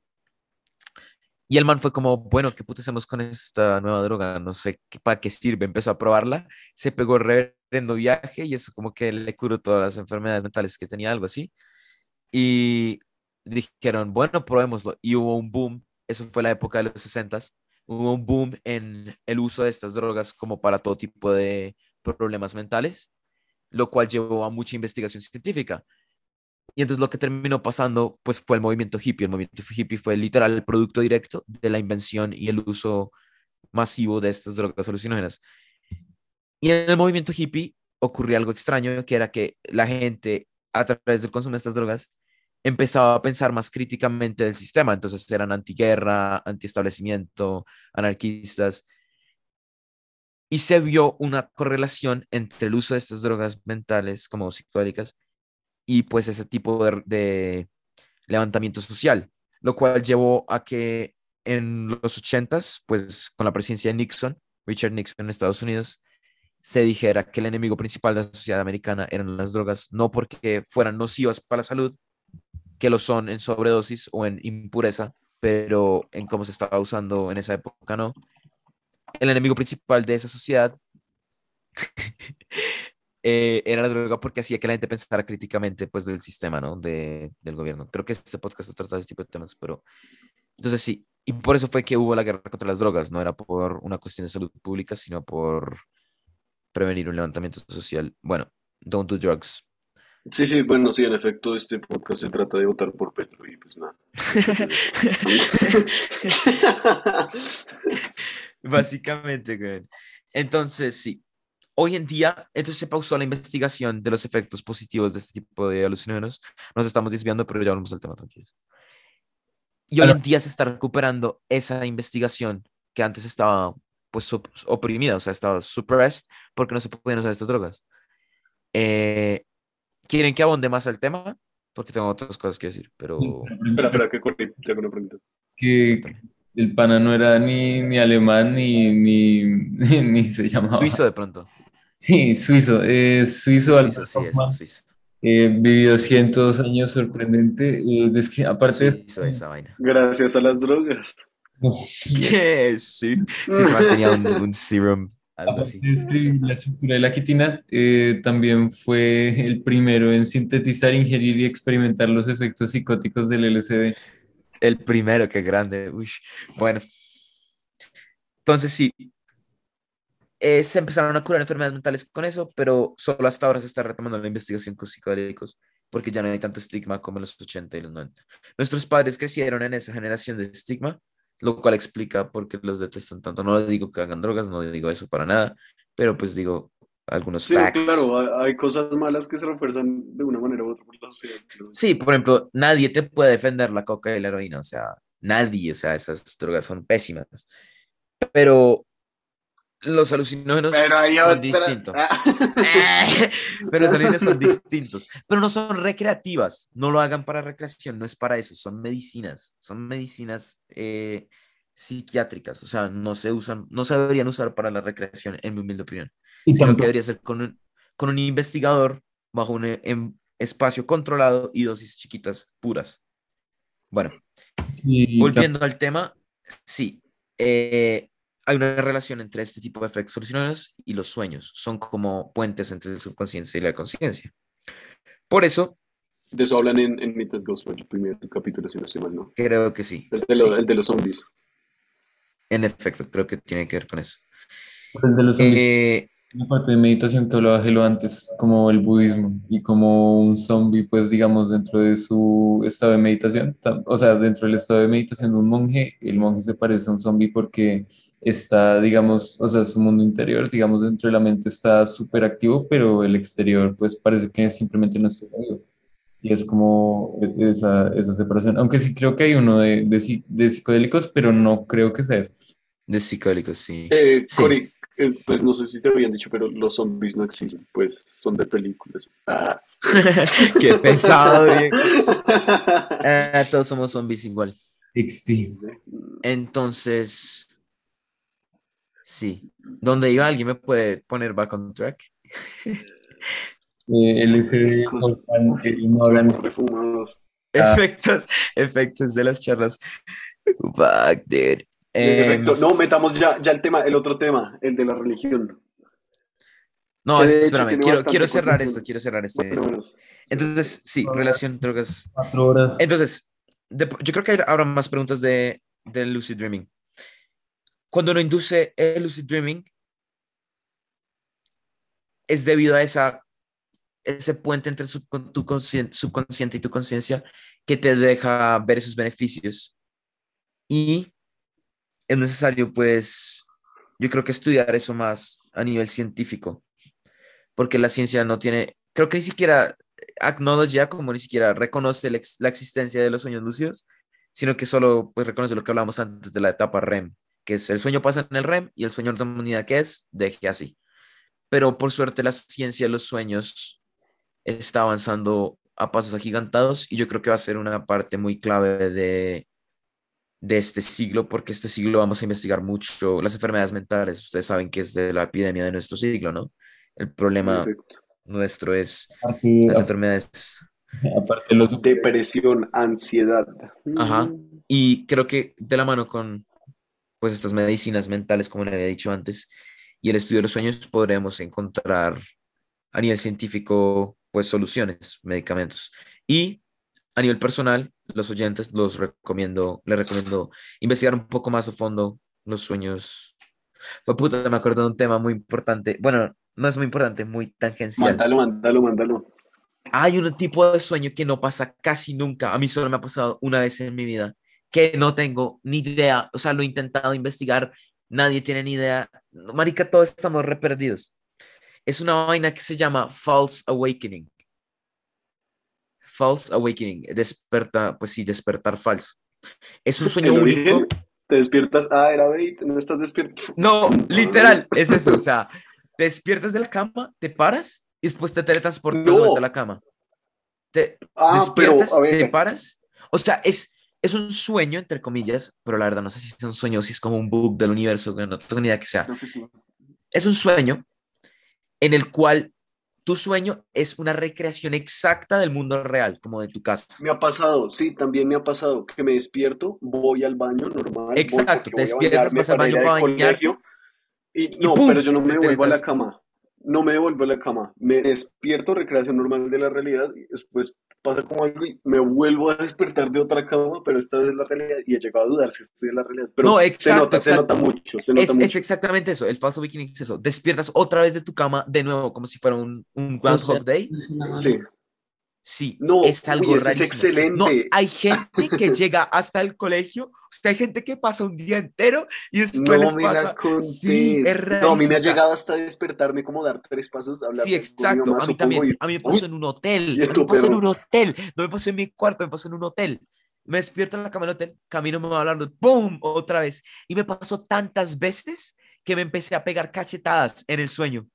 y el man fue como, bueno, ¿qué puta hacemos con esta nueva droga? No sé qué, para qué sirve. Empezó a probarla, se pegó el reverendo viaje y eso como que le curó todas las enfermedades mentales que tenía, algo así. Y dijeron, bueno, probémoslo. Y hubo un boom, eso fue la época de los 60 hubo un boom en el uso de estas drogas como para todo tipo de problemas mentales, lo cual llevó a mucha investigación científica. Y entonces lo que terminó pasando, pues fue el movimiento hippie. El movimiento hippie fue literal el producto directo de la invención y el uso masivo de estas drogas alucinógenas. Y en el movimiento hippie ocurrió algo extraño, que era que la gente, a través del consumo de estas drogas, empezaba a pensar más críticamente del sistema. Entonces eran antiguerra, antiestablecimiento, anarquistas. Y se vio una correlación entre el uso de estas drogas mentales como psicodélicas y pues ese tipo de, levantamiento social, lo cual llevó a que en los 80s, pues con la presidencia de Nixon, Richard Nixon en Estados Unidos, se dijera que el enemigo principal de la sociedad americana eran las drogas, no porque fueran nocivas para la salud, que lo son en sobredosis o en impureza, pero en cómo se estaba usando en esa época, no. El enemigo principal de esa sociedad [laughs] eh, era la droga porque hacía que la gente pensara críticamente pues del sistema, ¿no? De, del gobierno. Creo que este podcast trata de este tipo de temas, pero entonces sí, y por eso fue que hubo la guerra contra las drogas, no era por una cuestión de salud pública, sino por prevenir un levantamiento social. Bueno, don't do drugs. Sí, sí, bueno, sí, en efecto, este podcast se trata de votar por Petro y pues nada. [laughs] Básicamente, güey. Entonces, sí. Hoy en día, entonces se pausó la investigación de los efectos positivos de este tipo de alucinógenos. Nos estamos desviando, pero ya volvemos al tema, tranquilos. Y hoy en día se está recuperando esa investigación que antes estaba pues op- oprimida, o sea, estaba suppressed porque no se podían usar estas drogas. Eh, ¿Quieren que abonde más al tema? Porque tengo otras cosas que decir, pero... Espera, espera, que corte, te hago una pregunta. que el pana no era ni, ni alemán ni, ni, ni, [laughs] ni se llamaba. Suizo de pronto. Sí, suizo. Es suizo, Suizo, sí, es suizo. Eh, vivió 102 años, sorprendente. Eh, es que aparte, Suizo esa vaina. Gracias a las drogas. [laughs] Yeah, sí. Sí, se mantenía un, un serum algo así. De escribir la estructura de la quitina, eh, también fue el primero en sintetizar, ingerir y experimentar los efectos psicóticos del LSD. El primero, qué grande. Uy. Bueno. Entonces sí. Eh, se empezaron a curar enfermedades mentales con eso, pero solo hasta ahora se está retomando la investigación con psicodélicos, porque ya no hay tanto estigma como en los 80 y los 90. Nuestros padres crecieron en esa generación de estigma, lo cual explica por qué los detestan tanto. No digo que hagan drogas, no digo eso para nada, pero pues digo algunos Sí, facts. claro, hay, cosas malas que se refuerzan de una manera u otra por la sociedad. Sí, por ejemplo, nadie te puede defender la coca y la heroína, o sea, nadie, o sea, esas drogas son pésimas. Pero los alucinógenos Pero hay son otras. distintos. Ah. [laughs] Pero los alucinógenos son [laughs] distintos. Pero no son recreativas. No lo hagan para recreación, no es para eso. Son medicinas. Son medicinas eh, psiquiátricas. O sea, no se usan, no se deberían usar para la recreación, en mi humilde opinión. Y Sino que debería ser con un, con un investigador bajo un eh, em- espacio controlado y dosis chiquitas puras. Bueno, sí, volviendo al tema, sí, eh, hay una relación entre este tipo de efectos alucinógenos y los sueños. Son como puentes entre el subconsciente y la conciencia. Por eso, De eso hablan en, en Mythos Gospel, el primer capítulo, si no estoy mal, ¿no? creo que sí. El de, lo- Sí, el de los zombies. en efecto, creo que tiene que ver con eso. el de los zombies, Eh, la parte de meditación que hablaba Gelo antes, como el budismo y como un zombie, pues digamos, dentro de su estado de meditación, o sea, dentro del estado de meditación de un monje, el monje se parece a un zombie porque está, digamos, o sea, su mundo interior, digamos, dentro de la mente está súper activo, pero el exterior, pues parece que simplemente no está vivo. Y es como e- esa, esa separación. Aunque sí creo que hay uno de, de, de psicodélicos, pero no creo que sea eso. de psicodélicos, sí. Eh, Sí. Cory, eh, pues no sé si te habían dicho, pero los zombies no existen, pues son de películas. Ah. [laughs] Qué pesado, Diego. [laughs] Ah, todos somos zombies igual. XD. Entonces, sí. ¿Dónde iba? ¿Alguien me puede poner back on track? [laughs] Eh, no hablan refumados. Ah. Efectos, efectos de las charlas. Back, dude. Em. No, metamos ya, ya el tema, el otro tema, el de la religión. no, espérame, quiero, quiero cerrar esto, quiero cerrar esto. Bueno, bueno, sí. Entonces, sí, relación drogas. cuatro horas. Entonces, de- yo creo que hay- habrá más preguntas de, de lucid dreaming. Cuando uno induce el lucid dreaming, es debido a esa, ese puente entre subcon- tu conscien- subconsciente y tu conciencia que te deja ver esos beneficios. Y es necesario, pues, yo creo que estudiar eso más a nivel científico, porque la ciencia no tiene, creo que ni siquiera acknowledge como ni siquiera reconoce la, ex- la existencia de los sueños lúcidos, sino que solo pues reconoce lo que hablamos antes de la etapa REM, que es el sueño pasa en el REM y el sueño de humanidad que es, deje así. Pero por suerte la ciencia de los sueños está avanzando a pasos agigantados y yo creo que va a ser una parte muy clave de, de este siglo, porque este siglo vamos a investigar mucho las enfermedades mentales. Ustedes saben que es de la epidemia de nuestro siglo, ¿no? El problema Perfecto. nuestro es las enfermedades aparte de los Depresión, ansiedad. Ajá. Mm. Y creo que de la mano con pues estas medicinas mentales, como le había dicho antes, y el estudio de los sueños, podremos encontrar a nivel científico pues soluciones, medicamentos. Y a nivel personal, los oyentes los recomiendo, les recomiendo investigar un poco más a fondo los sueños. Pues puta, me acuerdo de un tema muy importante. Bueno, no es muy importante, muy tangencial. Mándalo, mándalo, mándalo. Hay un tipo de sueño que no pasa casi nunca. A mí solo me ha pasado una vez en mi vida, que no tengo ni idea. O sea, lo he intentado investigar, nadie tiene ni idea. Marica, todos estamos re perdidos. Es una vaina que se llama False Awakening. False Awakening, desperta, pues sí, despertar falso. Es un sueño único. te despiertas, ah, era bait, no estás despierto. No, literal, es eso. O sea, te despiertas de la cama, te paras y después te teletransportas No. de la cama. Te Ah, despiertas, te paras. O sea, es, es un sueño, entre comillas, pero la verdad no sé si es un sueño o si es como un bug del universo, no tengo ni idea que sea. que sí. Es un sueño en el cual tu sueño es una recreación exacta del mundo real, como de tu casa. Me ha pasado, sí, también me ha pasado que me despierto, voy al baño normal, Exacto, te despiertas, vas al baño para colegio, Y no, ¡pum! pero yo no me te devuelvo a la cama. No me devuelvo a la cama. Me despierto, recreación normal de la realidad, y después pasa como algo y me vuelvo a despertar de otra cama, pero esta vez es la realidad y he llegado a dudar si estoy en la realidad. Pero No, se exacto, nota, se nota mucho, se nota Es, es mucho. exactamente eso, el falso awakening es eso. Despiertas otra vez de tu cama de nuevo, como si fuera un, un Groundhog Day. Sí. Sí, No, es algo uy, es excelente. No, hay gente que [laughs] llega hasta el colegio, o sea, hay gente que pasa un día entero y después No les me pasa. la. Sí, es No, a mí me ha llegado hasta despertarme como dar tres pasos, hablar Sí, con mi exacto. A mí también. y- A mí me pasó en un hotel. Quieto, me pasó en perro. un hotel. No me pasó en mi cuarto, me pasó en un hotel. Me despierto en la cama del hotel, camino me va hablando, ¡pum! Otra vez. Y me pasó tantas veces que me empecé a pegar cachetadas en el sueño.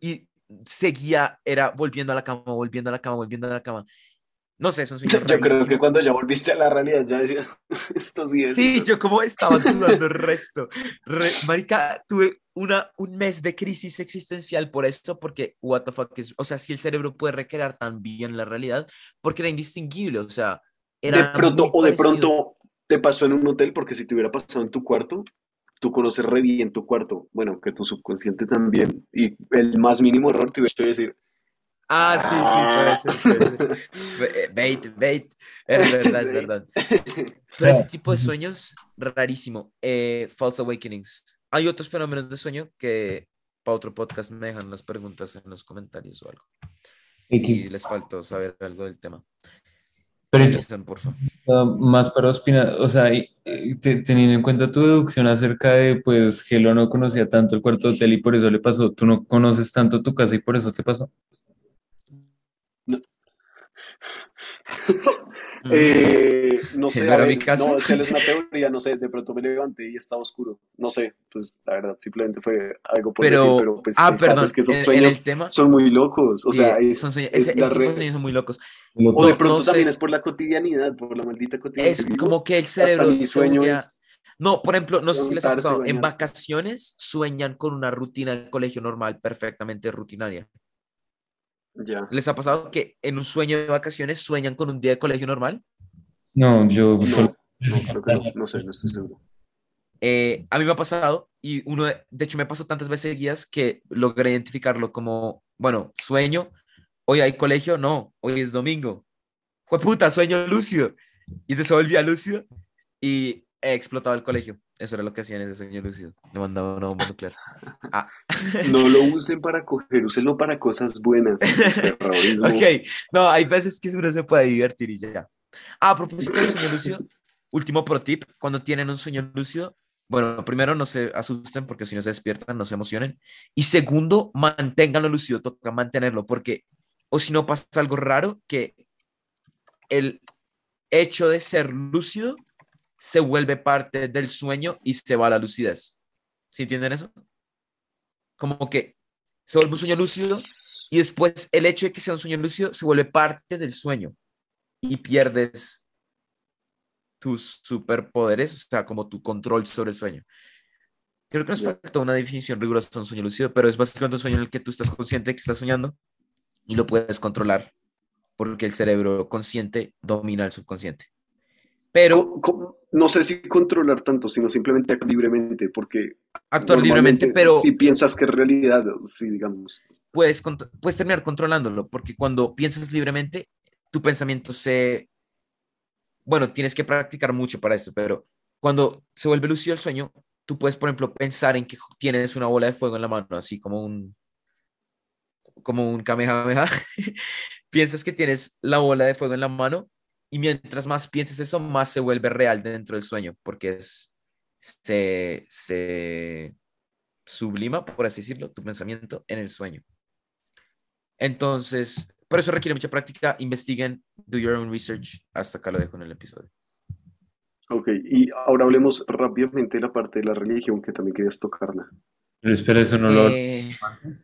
Y seguía, era volviendo a la cama, volviendo a la cama, volviendo a la cama. No sé, es un [laughs] Yo creo que cuando ya volviste a la realidad ya decía, [laughs] esto sí es. Sí, yo como estaba dudando el resto. Re- marica, tuve una, un mes de crisis existencial por esto, porque, what the fuck, es, o sea, si el cerebro puede recrear tan bien la realidad, porque era indistinguible, o sea, era de pronto, o de pronto te pasó en un hotel, porque si te hubiera pasado en tu cuarto, tú conoces re bien tu cuarto. Bueno, que tu subconsciente también. Y el más mínimo error te hubiera hecho decir, Ah, sí, sí, puede ser, puede ser. [laughs] Bait, bait. [laughs] Es verdad, es Sí. verdad. [laughs] Pero ese tipo de sueños, rarísimo. Eh, false awakenings. Hay otros fenómenos de sueño que para otro podcast me dejan las preguntas en los comentarios o algo. Si X. les faltó saber algo del tema. Pero entonces, por favor. ah, más para opinar, o sea, y- y te- teniendo en cuenta tu deducción acerca de, pues, Gelo no conocía tanto el cuarto hotel y por eso le pasó, tú no conoces tanto tu casa y por eso te pasó. Eh, no sé, ¿No ver, mi casa? no, es es una [laughs] teoría, no sé, de pronto me levanté y estaba oscuro. No sé, pues la verdad, simplemente fue algo por decir, Pero, pero pues ah, el caso perdón, es que esos sueños el tema, son muy locos. O sea, es, son sueños- es ese, la re- sueños son muy locos. O de No, pronto no también sé. es por la cotidianidad, por la maldita cotidianidad. Es como que el Hasta cerebro mi se sueño es No, por ejemplo, no sé si les ha pasado, en vacaciones sueñan con una rutina de colegio normal, perfectamente rutinaria. Ya. ¿Les ha pasado que en un sueño de vacaciones sueñan con un día de colegio normal? No, yo No, solo... no, creo que no, no sé, no estoy seguro. Eh, a mí me ha pasado y uno, de, de hecho me pasó tantas veces seguidas que logré identificarlo como, bueno, sueño, hoy hay colegio, no, hoy es domingo. Fue puta, sueño lúcido. Y entonces se volvía lúcido y he explotado el colegio. Eso era lo que hacía en ese sueño lúcido. Me mandaba una bomba nuclear. [laughs] Ah. No lo usen para coger, úsenlo para cosas buenas. [laughs] Terrorismo. Ok, no, hay veces que uno se puede divertir y ya. Ah, a propósito del sueño lúcido, [laughs] último pro tip, cuando tienen un sueño lúcido, bueno, primero no se asusten porque si no se despiertan, no se emocionen. Y segundo, manténganlo lúcido, toca mantenerlo porque, o si no pasa algo raro, que el hecho de ser lúcido se vuelve parte del sueño y se va a la lucidez. ¿Sí entienden eso? Como que se vuelve un sueño lúcido y después el hecho de que sea un sueño lúcido se vuelve parte del sueño y pierdes tus superpoderes, o sea, como tu control sobre el sueño. Creo que nos falta una definición rigurosa de un sueño lúcido, pero es básicamente un sueño en el que tú estás consciente de que estás soñando y lo puedes controlar porque el cerebro consciente domina al subconsciente. Pero No sé si controlar tanto, sino simplemente actuar libremente, porque actuar libremente, pero si piensas que es realidad, sí, digamos. puedes, puedes terminar controlándolo, porque cuando piensas libremente, tu pensamiento se... Bueno, tienes que practicar mucho para eso, pero cuando se vuelve lúcido el sueño, tú puedes, por ejemplo, pensar en que tienes una bola de fuego en la mano, así como un... como un kamehameha. [laughs] Piensas que tienes la bola de fuego en la mano y mientras más pienses eso, más se vuelve real dentro del sueño, porque es... se... se sublima, por así decirlo, tu pensamiento en el sueño. Entonces, por eso requiere mucha práctica. Investiguen, do your own research. Hasta acá lo dejo en el episodio. Ok, y ahora hablemos rápidamente de la parte de la religión que también querías tocarla. Pero espera, eso no lo Eh,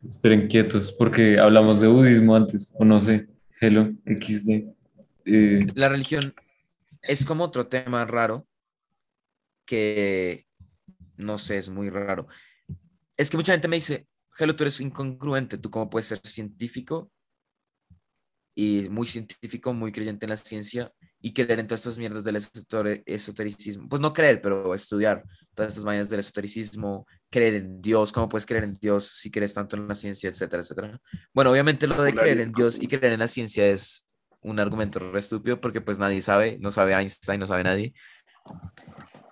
Esperen quietos, porque hablamos de budismo antes, o no sé, Hello, XD. Eh, la religión es como otro tema raro que no sé, es muy raro. Es que mucha gente me dice, Hello, tú eres incongruente, tú cómo puedes ser científico y muy científico, muy creyente en la ciencia y creer en todas estas mierdas del esoter- esotericismo. Pues no creer, pero estudiar todas estas vainas del esotericismo, creer en Dios, cómo puedes creer en Dios si crees tanto en la ciencia, etcétera, etcétera. Bueno, obviamente lo de creer en Dios y creer en la ciencia es un argumento re estúpido porque pues nadie sabe, no sabe Einstein, no sabe nadie.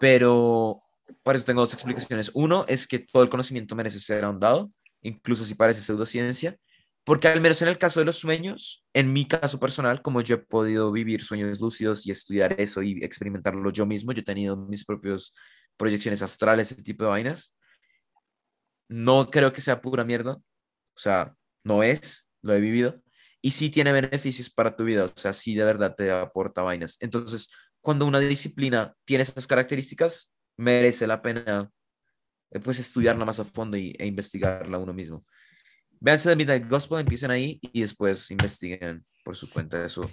Pero para eso tengo dos explicaciones. Uno es que todo el conocimiento merece ser ahondado, incluso si parece pseudociencia, porque al menos en el caso de los sueños, en mi caso personal, como yo he podido vivir sueños lúcidos y estudiar eso y experimentarlo yo mismo, yo he tenido mis propias proyecciones astrales, ese tipo de vainas, no creo que sea pura mierda, o sea, no es, lo he vivido, y sí tiene beneficios para tu vida, o sea, sí de verdad te aporta vainas. Entonces, cuando una disciplina tiene esas características, merece la pena eh, pues estudiarla más a fondo y, e investigarla uno mismo. Véanse The Midnight Gospel, empiecen ahí y después investiguen por su cuenta eso.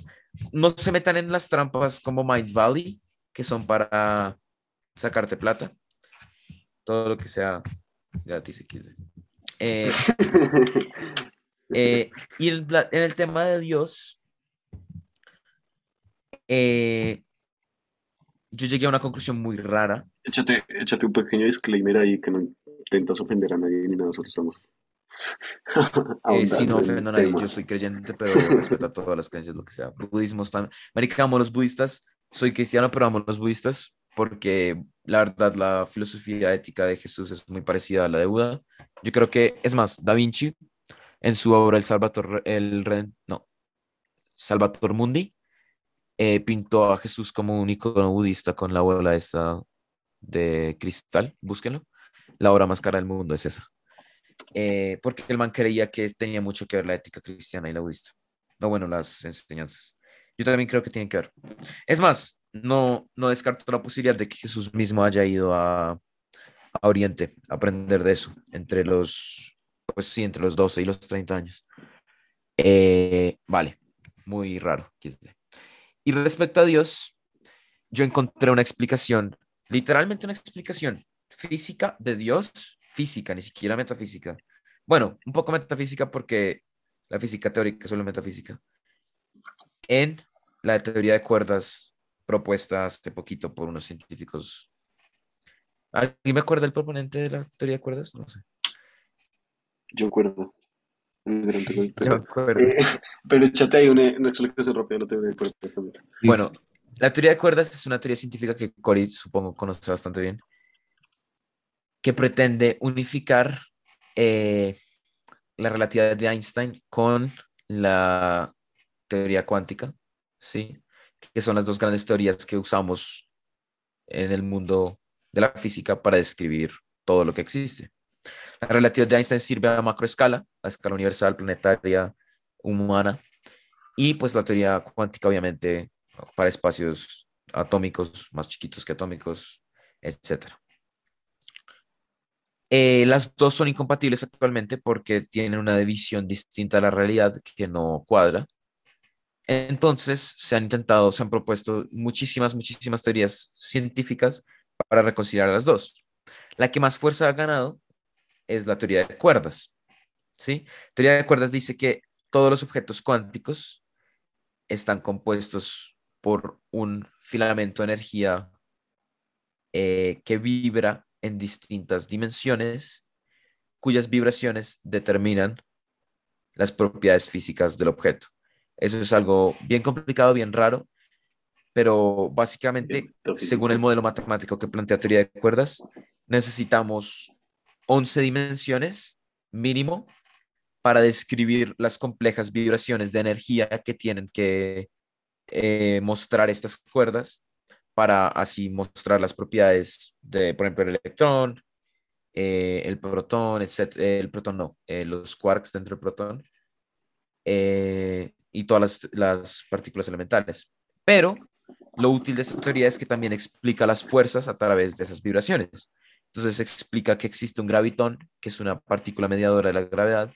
No se metan en las trampas como Mind Valley, que son para sacarte plata. Todo lo que sea gratis. Eh, [laughs] eh, y en, la- en el tema de Dios, eh, yo llegué a una conclusión muy rara. Échate, échate un pequeño disclaimer ahí que no intentas ofender a nadie ni nada, solo estamos [laughs] Eh, sí, no ofendo a el nadie, yo soy creyente, pero respeto a todas las creencias, lo que sea. Budismo también. Marica, amo los budistas, soy cristiano, pero amo los budistas porque la verdad la filosofía ética de Jesús es muy parecida a la de Buda. Yo creo que, es más, Da Vinci, en su obra El Salvator, el no, Salvator Mundi, eh, pintó a Jesús como un icono budista con la bola esta de cristal, búsquenlo. La obra más cara del mundo es esa. Eh, porque el man creía que tenía mucho que ver la ética cristiana y la budista. No, bueno, las enseñanzas. Yo también creo que tienen que ver. Es más, no, no descarto la posibilidad de que Jesús mismo haya ido a, a Oriente a aprender de eso, entre los, pues sí, entre los 12 y los 30 años. Eh, vale, muy raro. Y respecto a Dios, yo encontré una explicación, literalmente una explicación física de Dios, física, ni siquiera metafísica. Bueno, un poco metafísica porque la física teórica es solo metafísica. En la teoría de cuerdas propuesta hace poquito por unos científicos. ¿Alguien me acuerda el proponente de la teoría de cuerdas? No sé. Yo acuerdo. Me [laughs] acuerdo. Eh, pero échate ahí una, una explicación rápida, no te voy a. Bueno, la teoría de cuerdas es una teoría científica que Cory supongo conoce bastante bien, que pretende unificar eh, la relatividad de Einstein con la teoría cuántica, ¿sí? que son las dos grandes teorías que usamos en el mundo de la física para describir todo lo que existe. La relatividad de Einstein sirve a macroescala, a escala universal, planetaria, humana, y pues la teoría cuántica obviamente para espacios atómicos, más chiquitos que atómicos, etc. Eh, las dos son incompatibles actualmente porque tienen una visión distinta a la realidad que no cuadra. Entonces se han intentado, se han propuesto muchísimas, muchísimas teorías científicas para reconciliar las dos. La que más fuerza ha ganado es la teoría de cuerdas. ¿sí? Teoría de cuerdas dice que todos los objetos cuánticos están compuestos por un filamento de energía eh, que vibra en distintas dimensiones, cuyas vibraciones determinan las propiedades físicas del objeto. Eso es algo bien complicado, bien raro, pero básicamente, según el modelo matemático que plantea teoría de cuerdas, necesitamos 11 dimensiones mínimo para describir las complejas vibraciones de energía que tienen que eh, mostrar estas cuerdas para así mostrar las propiedades de, por ejemplo, el electrón, eh, el protón, etc. El protón no, eh, los quarks dentro del protón eh, y todas las, las partículas elementales. Pero lo útil de esta teoría es que también explica las fuerzas a través de esas vibraciones. Entonces explica que existe un gravitón, que es una partícula mediadora de la gravedad,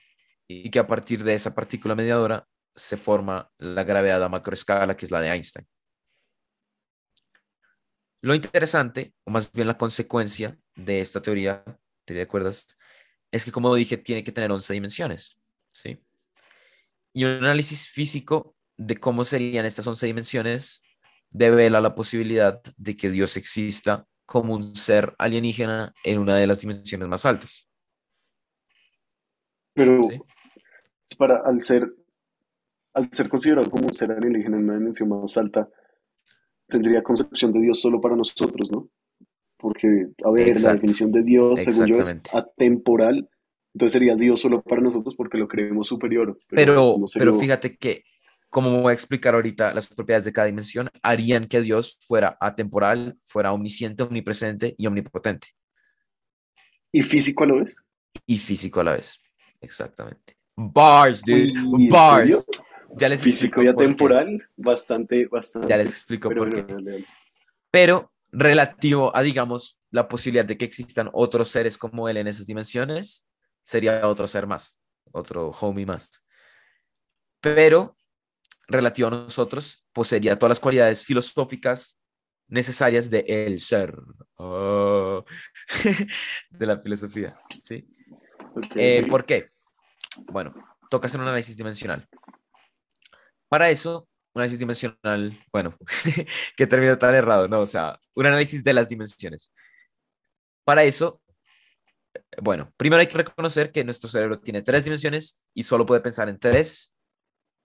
y que a partir de esa partícula mediadora se forma la gravedad a macroescala, que es la de Einstein. Lo interesante, o más bien la consecuencia de esta teoría, teoría de cuerdas, es que, como dije, tiene que tener 11 dimensiones, ¿sí? Y un análisis físico de cómo serían estas 11 dimensiones devela la posibilidad de que Dios exista como un ser alienígena en una de las dimensiones más altas. Pero ¿sí? para, al ser, al ser considerado como un ser alienígena en una dimensión más alta, tendría concepción de Dios solo para nosotros, ¿no? Porque, a ver, la definición de Dios, según yo, es atemporal. Entonces sería Dios solo para nosotros porque lo creemos superior. Pero, no pero fíjate que, como voy a explicar ahorita, las propiedades de cada dimensión harían que Dios fuera atemporal, fuera omnisciente, omnipresente y omnipotente. ¿Y físico a lo vez? Y físico a la vez. Exactamente. Bars, dude. Uy, ¿en Bars. Ya les Físico y qué. atemporal, bastante, bastante. Ya les explico Pero por qué. Pero relativo a, digamos, la posibilidad de que existan otros seres como él en esas dimensiones, sería otro ser más, otro homie más. Pero relativo a nosotros, poseería todas las cualidades filosóficas necesarias de el ser. Oh. [laughs] de la filosofía, ¿sí? Ok, Eh. ¿Por qué? Bueno, toca hacer un análisis dimensional. Para eso, un análisis dimensional, bueno, [laughs] que término tan errado, no, o sea, un análisis de las dimensiones. Para eso, bueno, primero hay que reconocer que nuestro cerebro tiene tres dimensiones y solo puede pensar en tres,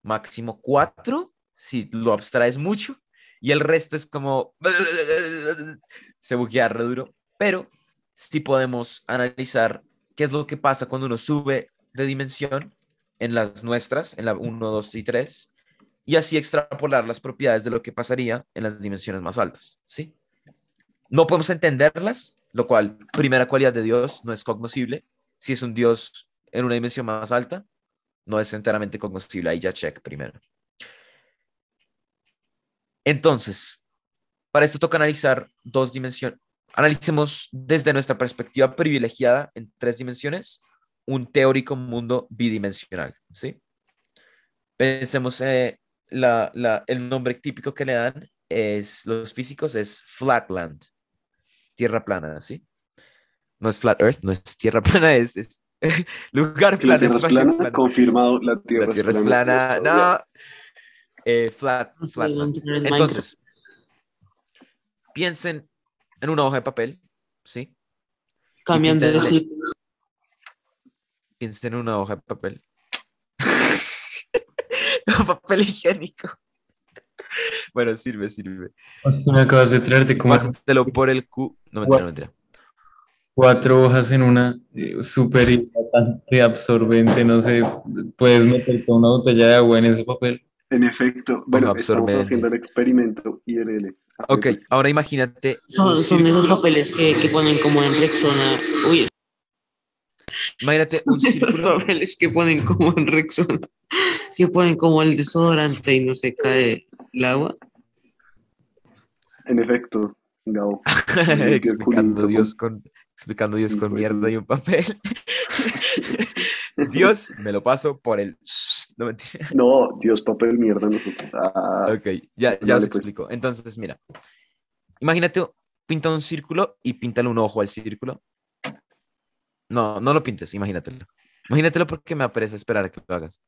máximo cuatro, si lo abstraes mucho, y el resto es como [laughs] se buguea re duro, pero sí podemos analizar qué es lo que pasa cuando uno sube de dimensión en las nuestras, en la 1, 2 y 3, y así extrapolar las propiedades de lo que pasaría en las dimensiones más altas, ¿sí? No podemos entenderlas, lo cual, primera cualidad de Dios, no es cognoscible. Si es un Dios en una dimensión más alta, no es enteramente cognoscible. Ahí ya check primero. Entonces, para esto toca analizar dos dimensiones. Analicemos desde nuestra perspectiva privilegiada en tres dimensiones un teórico mundo bidimensional, ¿sí? Pensemos, eh, la, la, el nombre típico que le dan es, los físicos es flatland, tierra plana, ¿sí? No es flat earth, no es tierra [laughs] plana, es [laughs] lugar la plano, Tierra es espacio plana, confirmado, la Tierra, La tierra es plana, no. Eh, flat, en Entonces, piensen en una hoja de papel, ¿sí? Cambiando de sitio. Piensen en una hoja de papel. [laughs] Papel higiénico. Bueno, sirve, sirve. Tú me acabas de traerte como Pásatelo por el Q. No, mentira, no, mentira. Cuatro hojas en una, eh, súper hidratante, absorbente, no sé, puedes meterte una botella de agua en ese papel. En efecto, bueno, estamos haciendo el experimento IRL. Ok, ahora imagínate. Son, un son esos papeles que, que ponen como en Rexona. Uy, Imagínate un esos círculo. papeles que ponen como en Rexona. Que ponen como el desodorante y no se cae el agua. En efecto, Gabo. [laughs] Explicando Dios con, explicando Dios Sí, con pues, mierda y un papel. [laughs] Dios, me lo paso por el. [laughs] No mentira. No, Dios, papel mierda, nosotros. Ah, Ok, ya, ya Dale, os pues. explico. Entonces, mira, imagínate, pinta un círculo y píntale un ojo al círculo. No, no lo pintes, imagínatelo. Imagínatelo porque me aparece esperar a que lo hagas.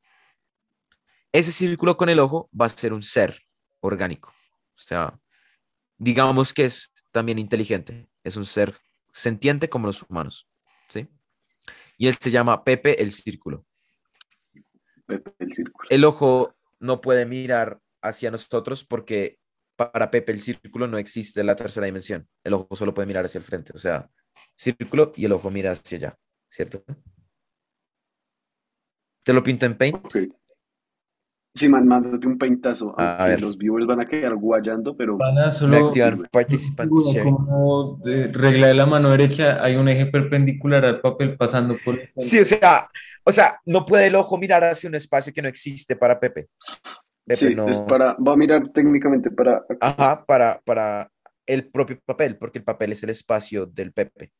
Ese círculo con el ojo va a ser un ser orgánico. O sea, digamos que es también inteligente. Es un ser sentiente como los humanos. ¿Sí? Y él se llama Pepe el círculo Pepe, el círculo. el ojo no puede mirar hacia nosotros porque para Pepe el círculo no existe la tercera dimensión. El ojo solo puede mirar hacia el frente. O sea, círculo y el ojo mira hacia allá, ¿cierto? Te lo pinto en Paint. Sí, man, mándate un peintazo. A aunque ver. los viewers van a quedar guayando, pero Van a solo activar sirve. participant figura sharing. como de regla de la mano derecha, hay un eje perpendicular al papel pasando por el. Sí, o sea, o sea, no puede el ojo mirar hacia un espacio que no existe para Pepe. Pepe sí, no- es para, va a mirar técnicamente para Ajá, para, para el propio papel, porque el papel es el espacio del Pepe.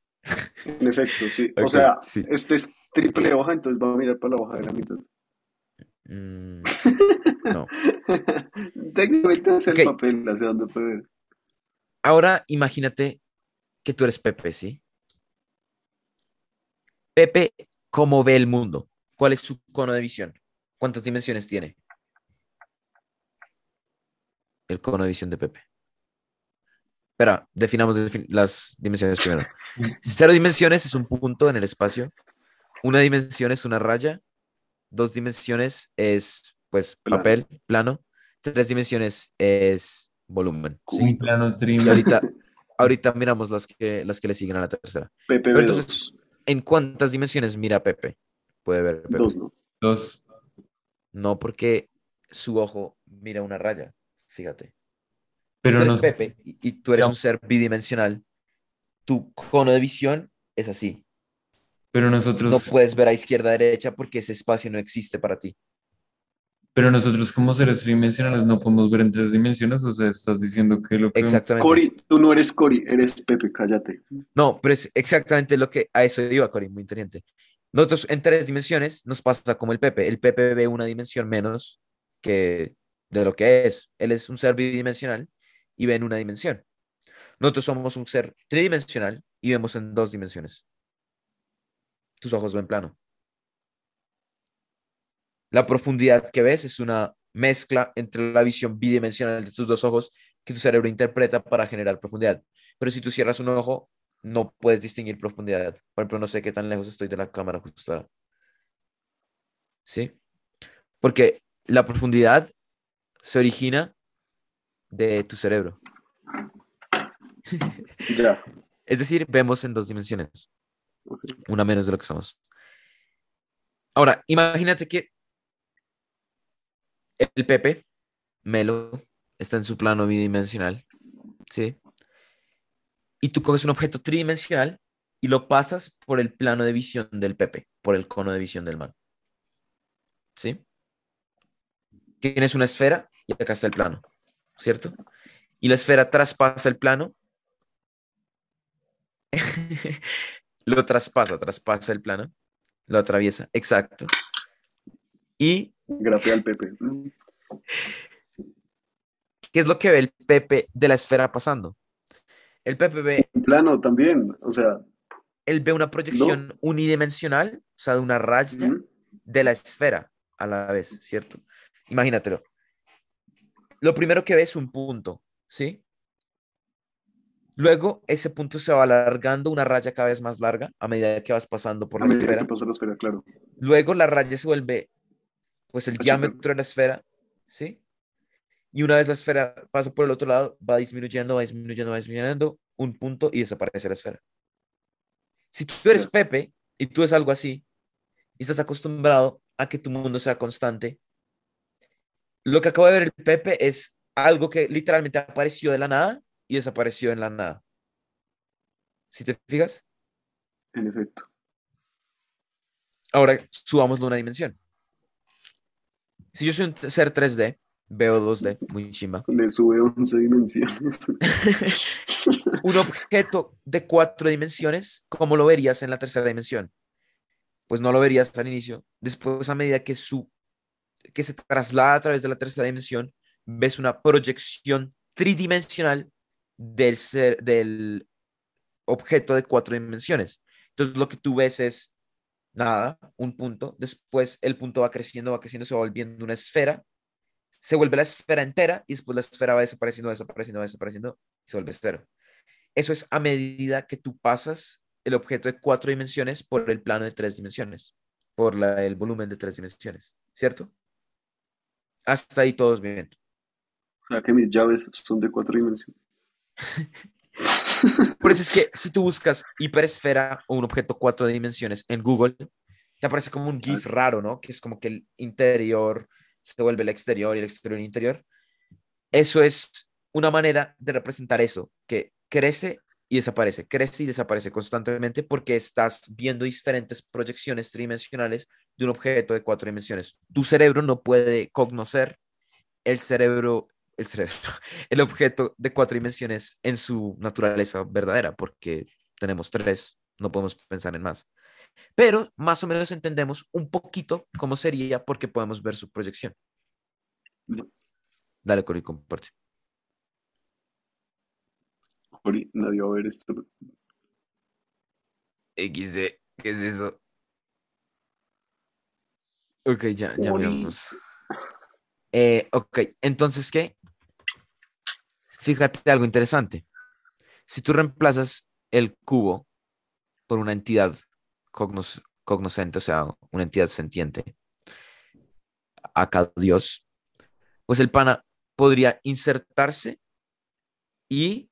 En efecto, sí. [laughs] O sea, sí. este es triple hoja, entonces va a mirar para la hoja de la mitad. Mm, [laughs] no. Técnicamente es el papel hacia donde puede. Ahora imagínate que tú eres Pepe, ¿sí? Pepe, ¿cómo ve el mundo? ¿Cuál es su cono de visión? ¿Cuántas dimensiones tiene? el cono de visión de Pepe. Espera, definamos defin- las dimensiones primero. [laughs] Cero dimensiones es un punto en el espacio. Una dimensión es una raya. Dos dimensiones es, pues, Plano. papel, plano. Tres dimensiones es volumen. ahorita, [laughs] ahorita miramos las que, las que le siguen a la tercera. PPB Pero entonces, ¿en cuántas dimensiones mira Pepe? Puede ver Pepe. dos, ¿no? Dos. No, porque su ojo mira una raya. Fíjate. Pero tú eres no, Pepe y, y tú eres un ser bidimensional. Tu cono de visión es así. Pero nosotros, No puedes ver a izquierda a derecha porque ese espacio no existe para ti. pero nosotros como seres tridimensionales no podemos ver en tres dimensiones, o sea, estás diciendo que lo que Exactamente. Cori, tú no eres Cori, eres Pepe, cállate. No, pero es exactamente lo que a eso iba, Cory, muy inteligente. Nosotros en tres dimensiones nos pasa como el Pepe. El Pepe ve una dimensión menos que de lo que es. Él es un ser bidimensional y ve en una dimensión. Nosotros somos un ser tridimensional y vemos en dos dimensiones. Tus ojos ven plano. La profundidad que ves es una mezcla entre la visión bidimensional de tus dos ojos que tu cerebro interpreta para generar profundidad. Pero si tú cierras un ojo, no puedes distinguir profundidad. Por ejemplo, no sé qué tan lejos estoy de la cámara justo ahora. ¿Sí? Porque la profundidad se origina de tu cerebro. Ya. [laughs] Es decir, vemos en dos dimensiones, una menos de lo que somos. Ahora, imagínate que el Pepe, Melo, está en su plano bidimensional, ¿sí? Y tú coges un objeto tridimensional y lo pasas por el plano de visión del Pepe, por el cono de visión del man. ¿Sí? Tienes una esfera y acá está el plano, ¿cierto? Y la esfera traspasa el plano. [laughs] lo traspasa, traspasa el plano, lo atraviesa, exacto. Y Grafea al Pepe. ¿qué es lo que ve el Pepe de la esfera pasando? El Pepe ve En plano también, o sea, él ve una proyección unidimensional, o sea, de una raya de la esfera a la vez, ¿cierto? Imagínatelo. Lo primero que ve es un punto, ¿sí? Luego ese punto se va alargando una raya cada vez más larga a medida que vas pasando por a la esfera. que pasa la esfera, claro. Luego la raya se vuelve, pues, el diámetro de la esfera, ¿sí? Y una vez la esfera pasa por el otro lado, va disminuyendo, va disminuyendo, va disminuyendo, un punto y desaparece la esfera. Si tú eres. Pepe y tú es algo así, y estás acostumbrado a que tu mundo sea constante, lo que acabo de ver el Pepe es algo que literalmente apareció de la nada y desapareció en la nada. ¿Si te fijas? En efecto. Ahora subámoslo a una dimensión. Si yo soy un ser 3D, veo 2D, muy chimba. [laughs] Le sube 11 dimensiones. [laughs] Un objeto de cuatro dimensiones, ¿cómo lo verías en la tercera dimensión? Pues no lo verías al inicio. Después, a medida que, su, que se traslada a través de la tercera dimensión, ves una proyección tridimensional del, ser, del objeto de cuatro dimensiones. Entonces, lo que tú ves es nada, un punto. Después, el punto va creciendo, va creciendo, se va volviendo una esfera. Se vuelve la esfera entera y después la esfera va desapareciendo, desapareciendo, desapareciendo y se vuelve cero. Eso es a medida que tú pasas el objeto de cuatro dimensiones por el plano de tres dimensiones, por el volumen de tres dimensiones, ¿cierto? Hasta ahí todos bien. O sea que mis llaves son de cuatro dimensiones. Por eso es que si tú buscas hiperesfera o un objeto cuatro dimensiones en Google, te aparece como un GIF raro, ¿no? Que es como que el interior se vuelve el exterior y el exterior el interior. Eso es una manera de representar eso, que crece y desaparece, crece y desaparece constantemente porque estás viendo diferentes proyecciones tridimensionales de un objeto de cuatro dimensiones. Tu cerebro no puede cognocer el cerebro, el cerebro, [laughs] el objeto de cuatro dimensiones en su naturaleza verdadera, porque tenemos tres, no podemos pensar en más. Pero más o menos entendemos un poquito cómo sería porque podemos ver su proyección. Dale, Cori, comparte. Cori, nadie va a ver esto. XD, ¿qué es eso? Ok, ya, ya miramos. Eh, ok, entonces, ¿qué? Fíjate algo interesante. Si tú reemplazas el cubo por una entidad cognos- cognoscente, o sea, una entidad sentiente, acá Dios, pues el pana podría insertarse y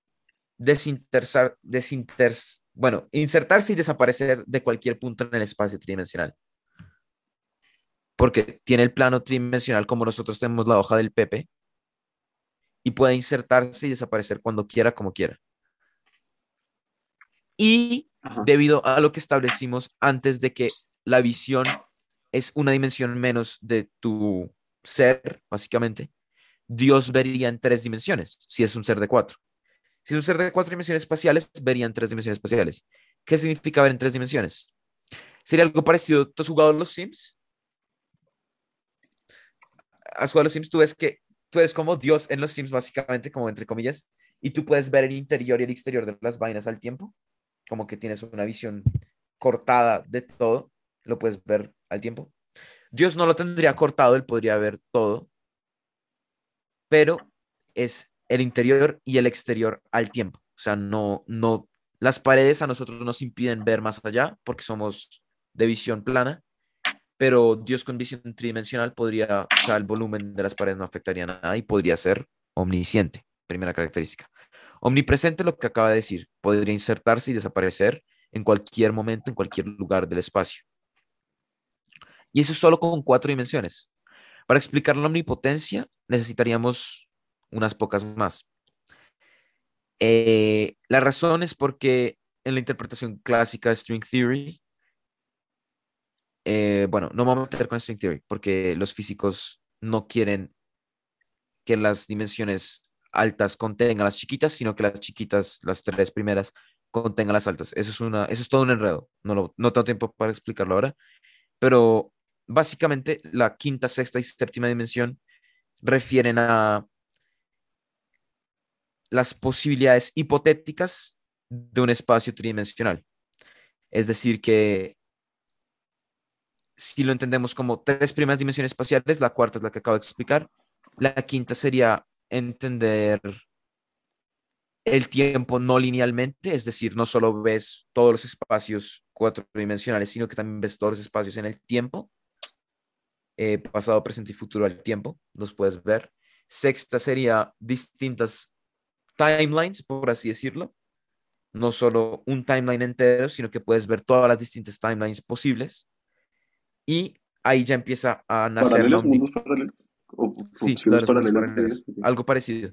desintersar, desinters, bueno, insertarse y desaparecer de cualquier punto en el espacio tridimensional. Porque tiene el plano tridimensional como nosotros tenemos la hoja del Pepe y puede insertarse y desaparecer cuando quiera, como quiera. Y Ajá. debido a lo que establecimos antes de que la visión es una dimensión menos de tu ser, básicamente, Dios vería en tres dimensiones, si es un ser de cuatro. Si es un ser de cuatro dimensiones espaciales, vería en tres dimensiones espaciales. ¿Qué significa ver en tres dimensiones? Sería algo parecido. ¿Tú has jugado a los Sims? ¿Has jugado a los Sims? Tú ves que tú eres como Dios en los Sims, básicamente, como entre comillas, y tú puedes ver el interior y el exterior de las vainas al tiempo. Como que tienes una visión cortada de todo, lo puedes ver al tiempo. Dios no lo tendría cortado, él podría ver todo, pero es el interior y el exterior al tiempo. O sea, no, no, las paredes a nosotros nos impiden ver más allá porque somos de visión plana, pero Dios con visión tridimensional podría, o el volumen de las paredes no afectaría nada y podría ser omnisciente, primera característica. Omnipresente, lo que acaba de decir, podría insertarse y desaparecer en cualquier momento, en cualquier lugar del espacio. Y eso solo con cuatro dimensiones. Para explicar la omnipotencia necesitaríamos unas pocas más. Eh, la razón es porque en la interpretación clásica de String Theory, eh, bueno, no voy a meter con String Theory porque los físicos no quieren que las dimensiones altas contengan las chiquitas, sino que las chiquitas, las tres primeras, contengan las altas. Eso es, una, eso es todo un enredo. No, lo, no tengo tiempo para explicarlo ahora, pero básicamente la quinta, sexta y séptima dimensión refieren a las posibilidades hipotéticas de un espacio tridimensional. Es decir, que si lo entendemos como tres primeras dimensiones espaciales, la cuarta es la que acabo de explicar, la quinta sería entender el tiempo no linealmente, es decir, no solo ves todos los espacios cuatridimensionales, sino que también ves todos los espacios en el tiempo, eh, pasado, presente y futuro al tiempo, los puedes ver. Sexta sería distintas timelines, por así decirlo, no solo un timeline entero, sino que puedes ver todas las distintas timelines posibles. Y ahí ya empieza a nacer ¿Paralelos, mundos paralelos? ¿O Sí, claro, paralelos, algo parecido.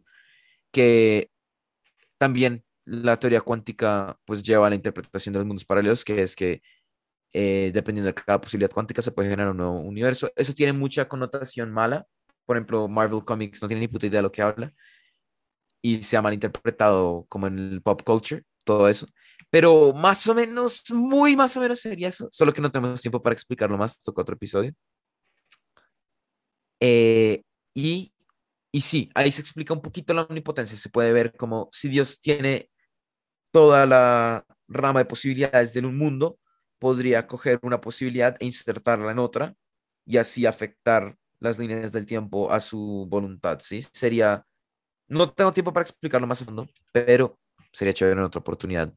Que también la teoría cuántica pues lleva a la interpretación de los mundos paralelos, que es que eh, dependiendo de cada posibilidad cuántica se puede generar un nuevo universo. Eso tiene mucha connotación mala. Por ejemplo, Marvel Comics no tiene ni puta idea de lo que habla y se ha malinterpretado como en el pop culture, todo eso. Pero más o menos, muy más o menos sería eso, solo que no tenemos tiempo para explicarlo más, toca otro episodio. Eh, y, y sí, ahí se explica un poquito la omnipotencia, se puede ver como si Dios tiene toda la rama de posibilidades de un mundo, podría coger una posibilidad e insertarla en otra y así afectar las líneas del tiempo a su voluntad, ¿sí? Sería, no tengo tiempo para explicarlo más a fondo, pero sería chévere en otra oportunidad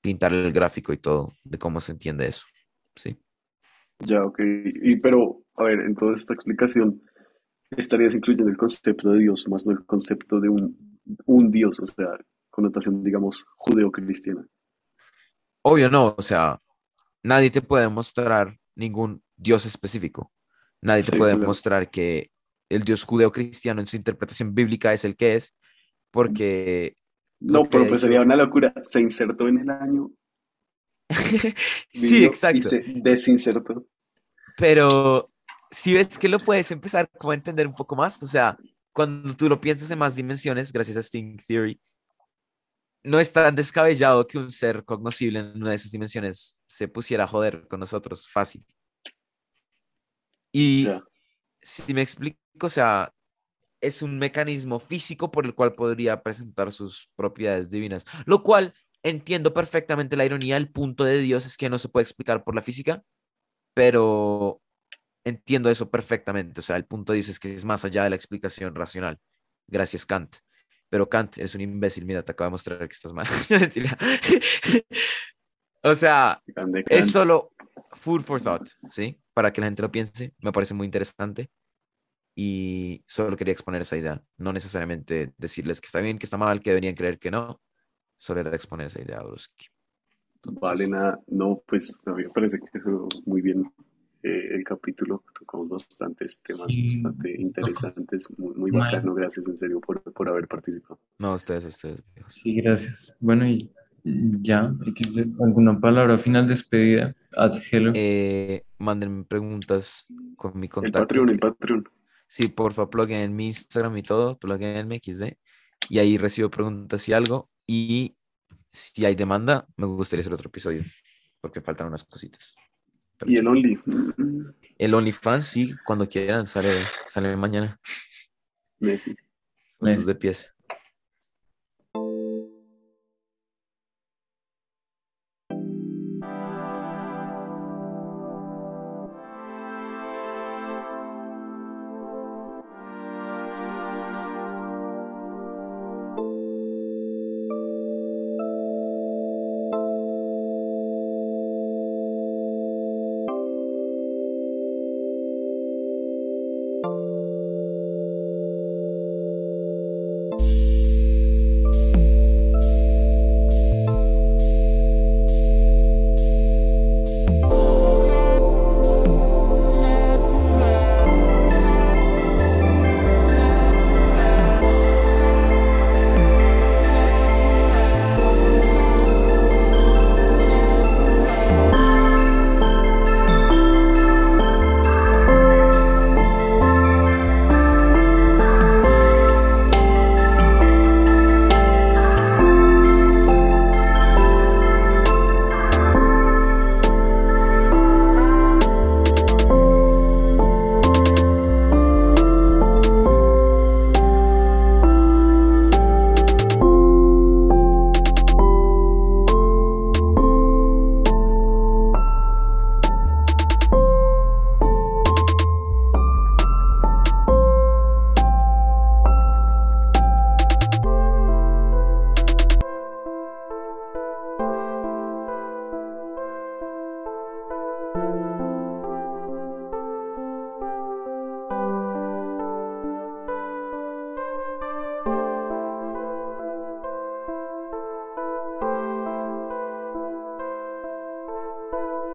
pintar el gráfico y todo de cómo se entiende eso, ¿sí? Ya, ok. Y, pero, a ver, en toda esta explicación estarías incluyendo el concepto de Dios, más no el concepto de un, un Dios, o sea, connotación, digamos, judeo-cristiana. Obvio no, o sea, nadie te puede mostrar ningún Dios específico. Nadie te puede claro. mostrar que el Dios judeo-cristiano en su interpretación bíblica es el que es, porque No, pero pues sería una locura. Se insertó en el año, [laughs] sí, vino y exacto. se desinsertó. Pero si ves que lo puedes empezar como a entender un poco más, o sea, cuando tú lo piensas en más dimensiones, gracias a String Theory, no es tan descabellado que un ser cognoscible en una de esas dimensiones se pusiera a joder con nosotros fácil. Y si me explico, o sea, es un mecanismo físico por el cual podría presentar sus propiedades divinas, lo cual entiendo perfectamente la ironía, el punto de Dios es que no se puede explicar por la física, pero entiendo eso perfectamente, o sea, el punto de Dios es que es más allá de la explicación racional, gracias Kant. pero Kant es un imbécil, mira, te acabo de mostrar que estás mal. [laughs] Mentira. o sea, es solo food for thought, ¿sí? Para que la gente lo piense, me parece muy interesante y solo quería exponer esa idea, no necesariamente decirles que está bien, que está mal, que deberían creer que no, solo era exponer esa idea, Bruski. Vale, nada, no, pues a mí me parece que quedó muy bien eh, el capítulo, tocamos bastantes temas Sí. bastante interesantes, muy, muy bacano, gracias en serio por, por haber participado. No, ustedes, ustedes. viejos. Sí, gracias. Bueno, y ya, alguna palabra final despedida. Ad hello. Eh, mándenme preguntas con mi El contacto. Patreon, el Patreon. Sí, porfa, plugin en mi Instagram y todo, plugin en mi XD. Y ahí recibo preguntas y algo. Y si hay demanda, me gustaría hacer otro episodio, porque faltan unas cositas. Pero Y el. Only. El OnlyFans, sí, cuando quieran, sale, sale mañana. Messi. Messi. de pies.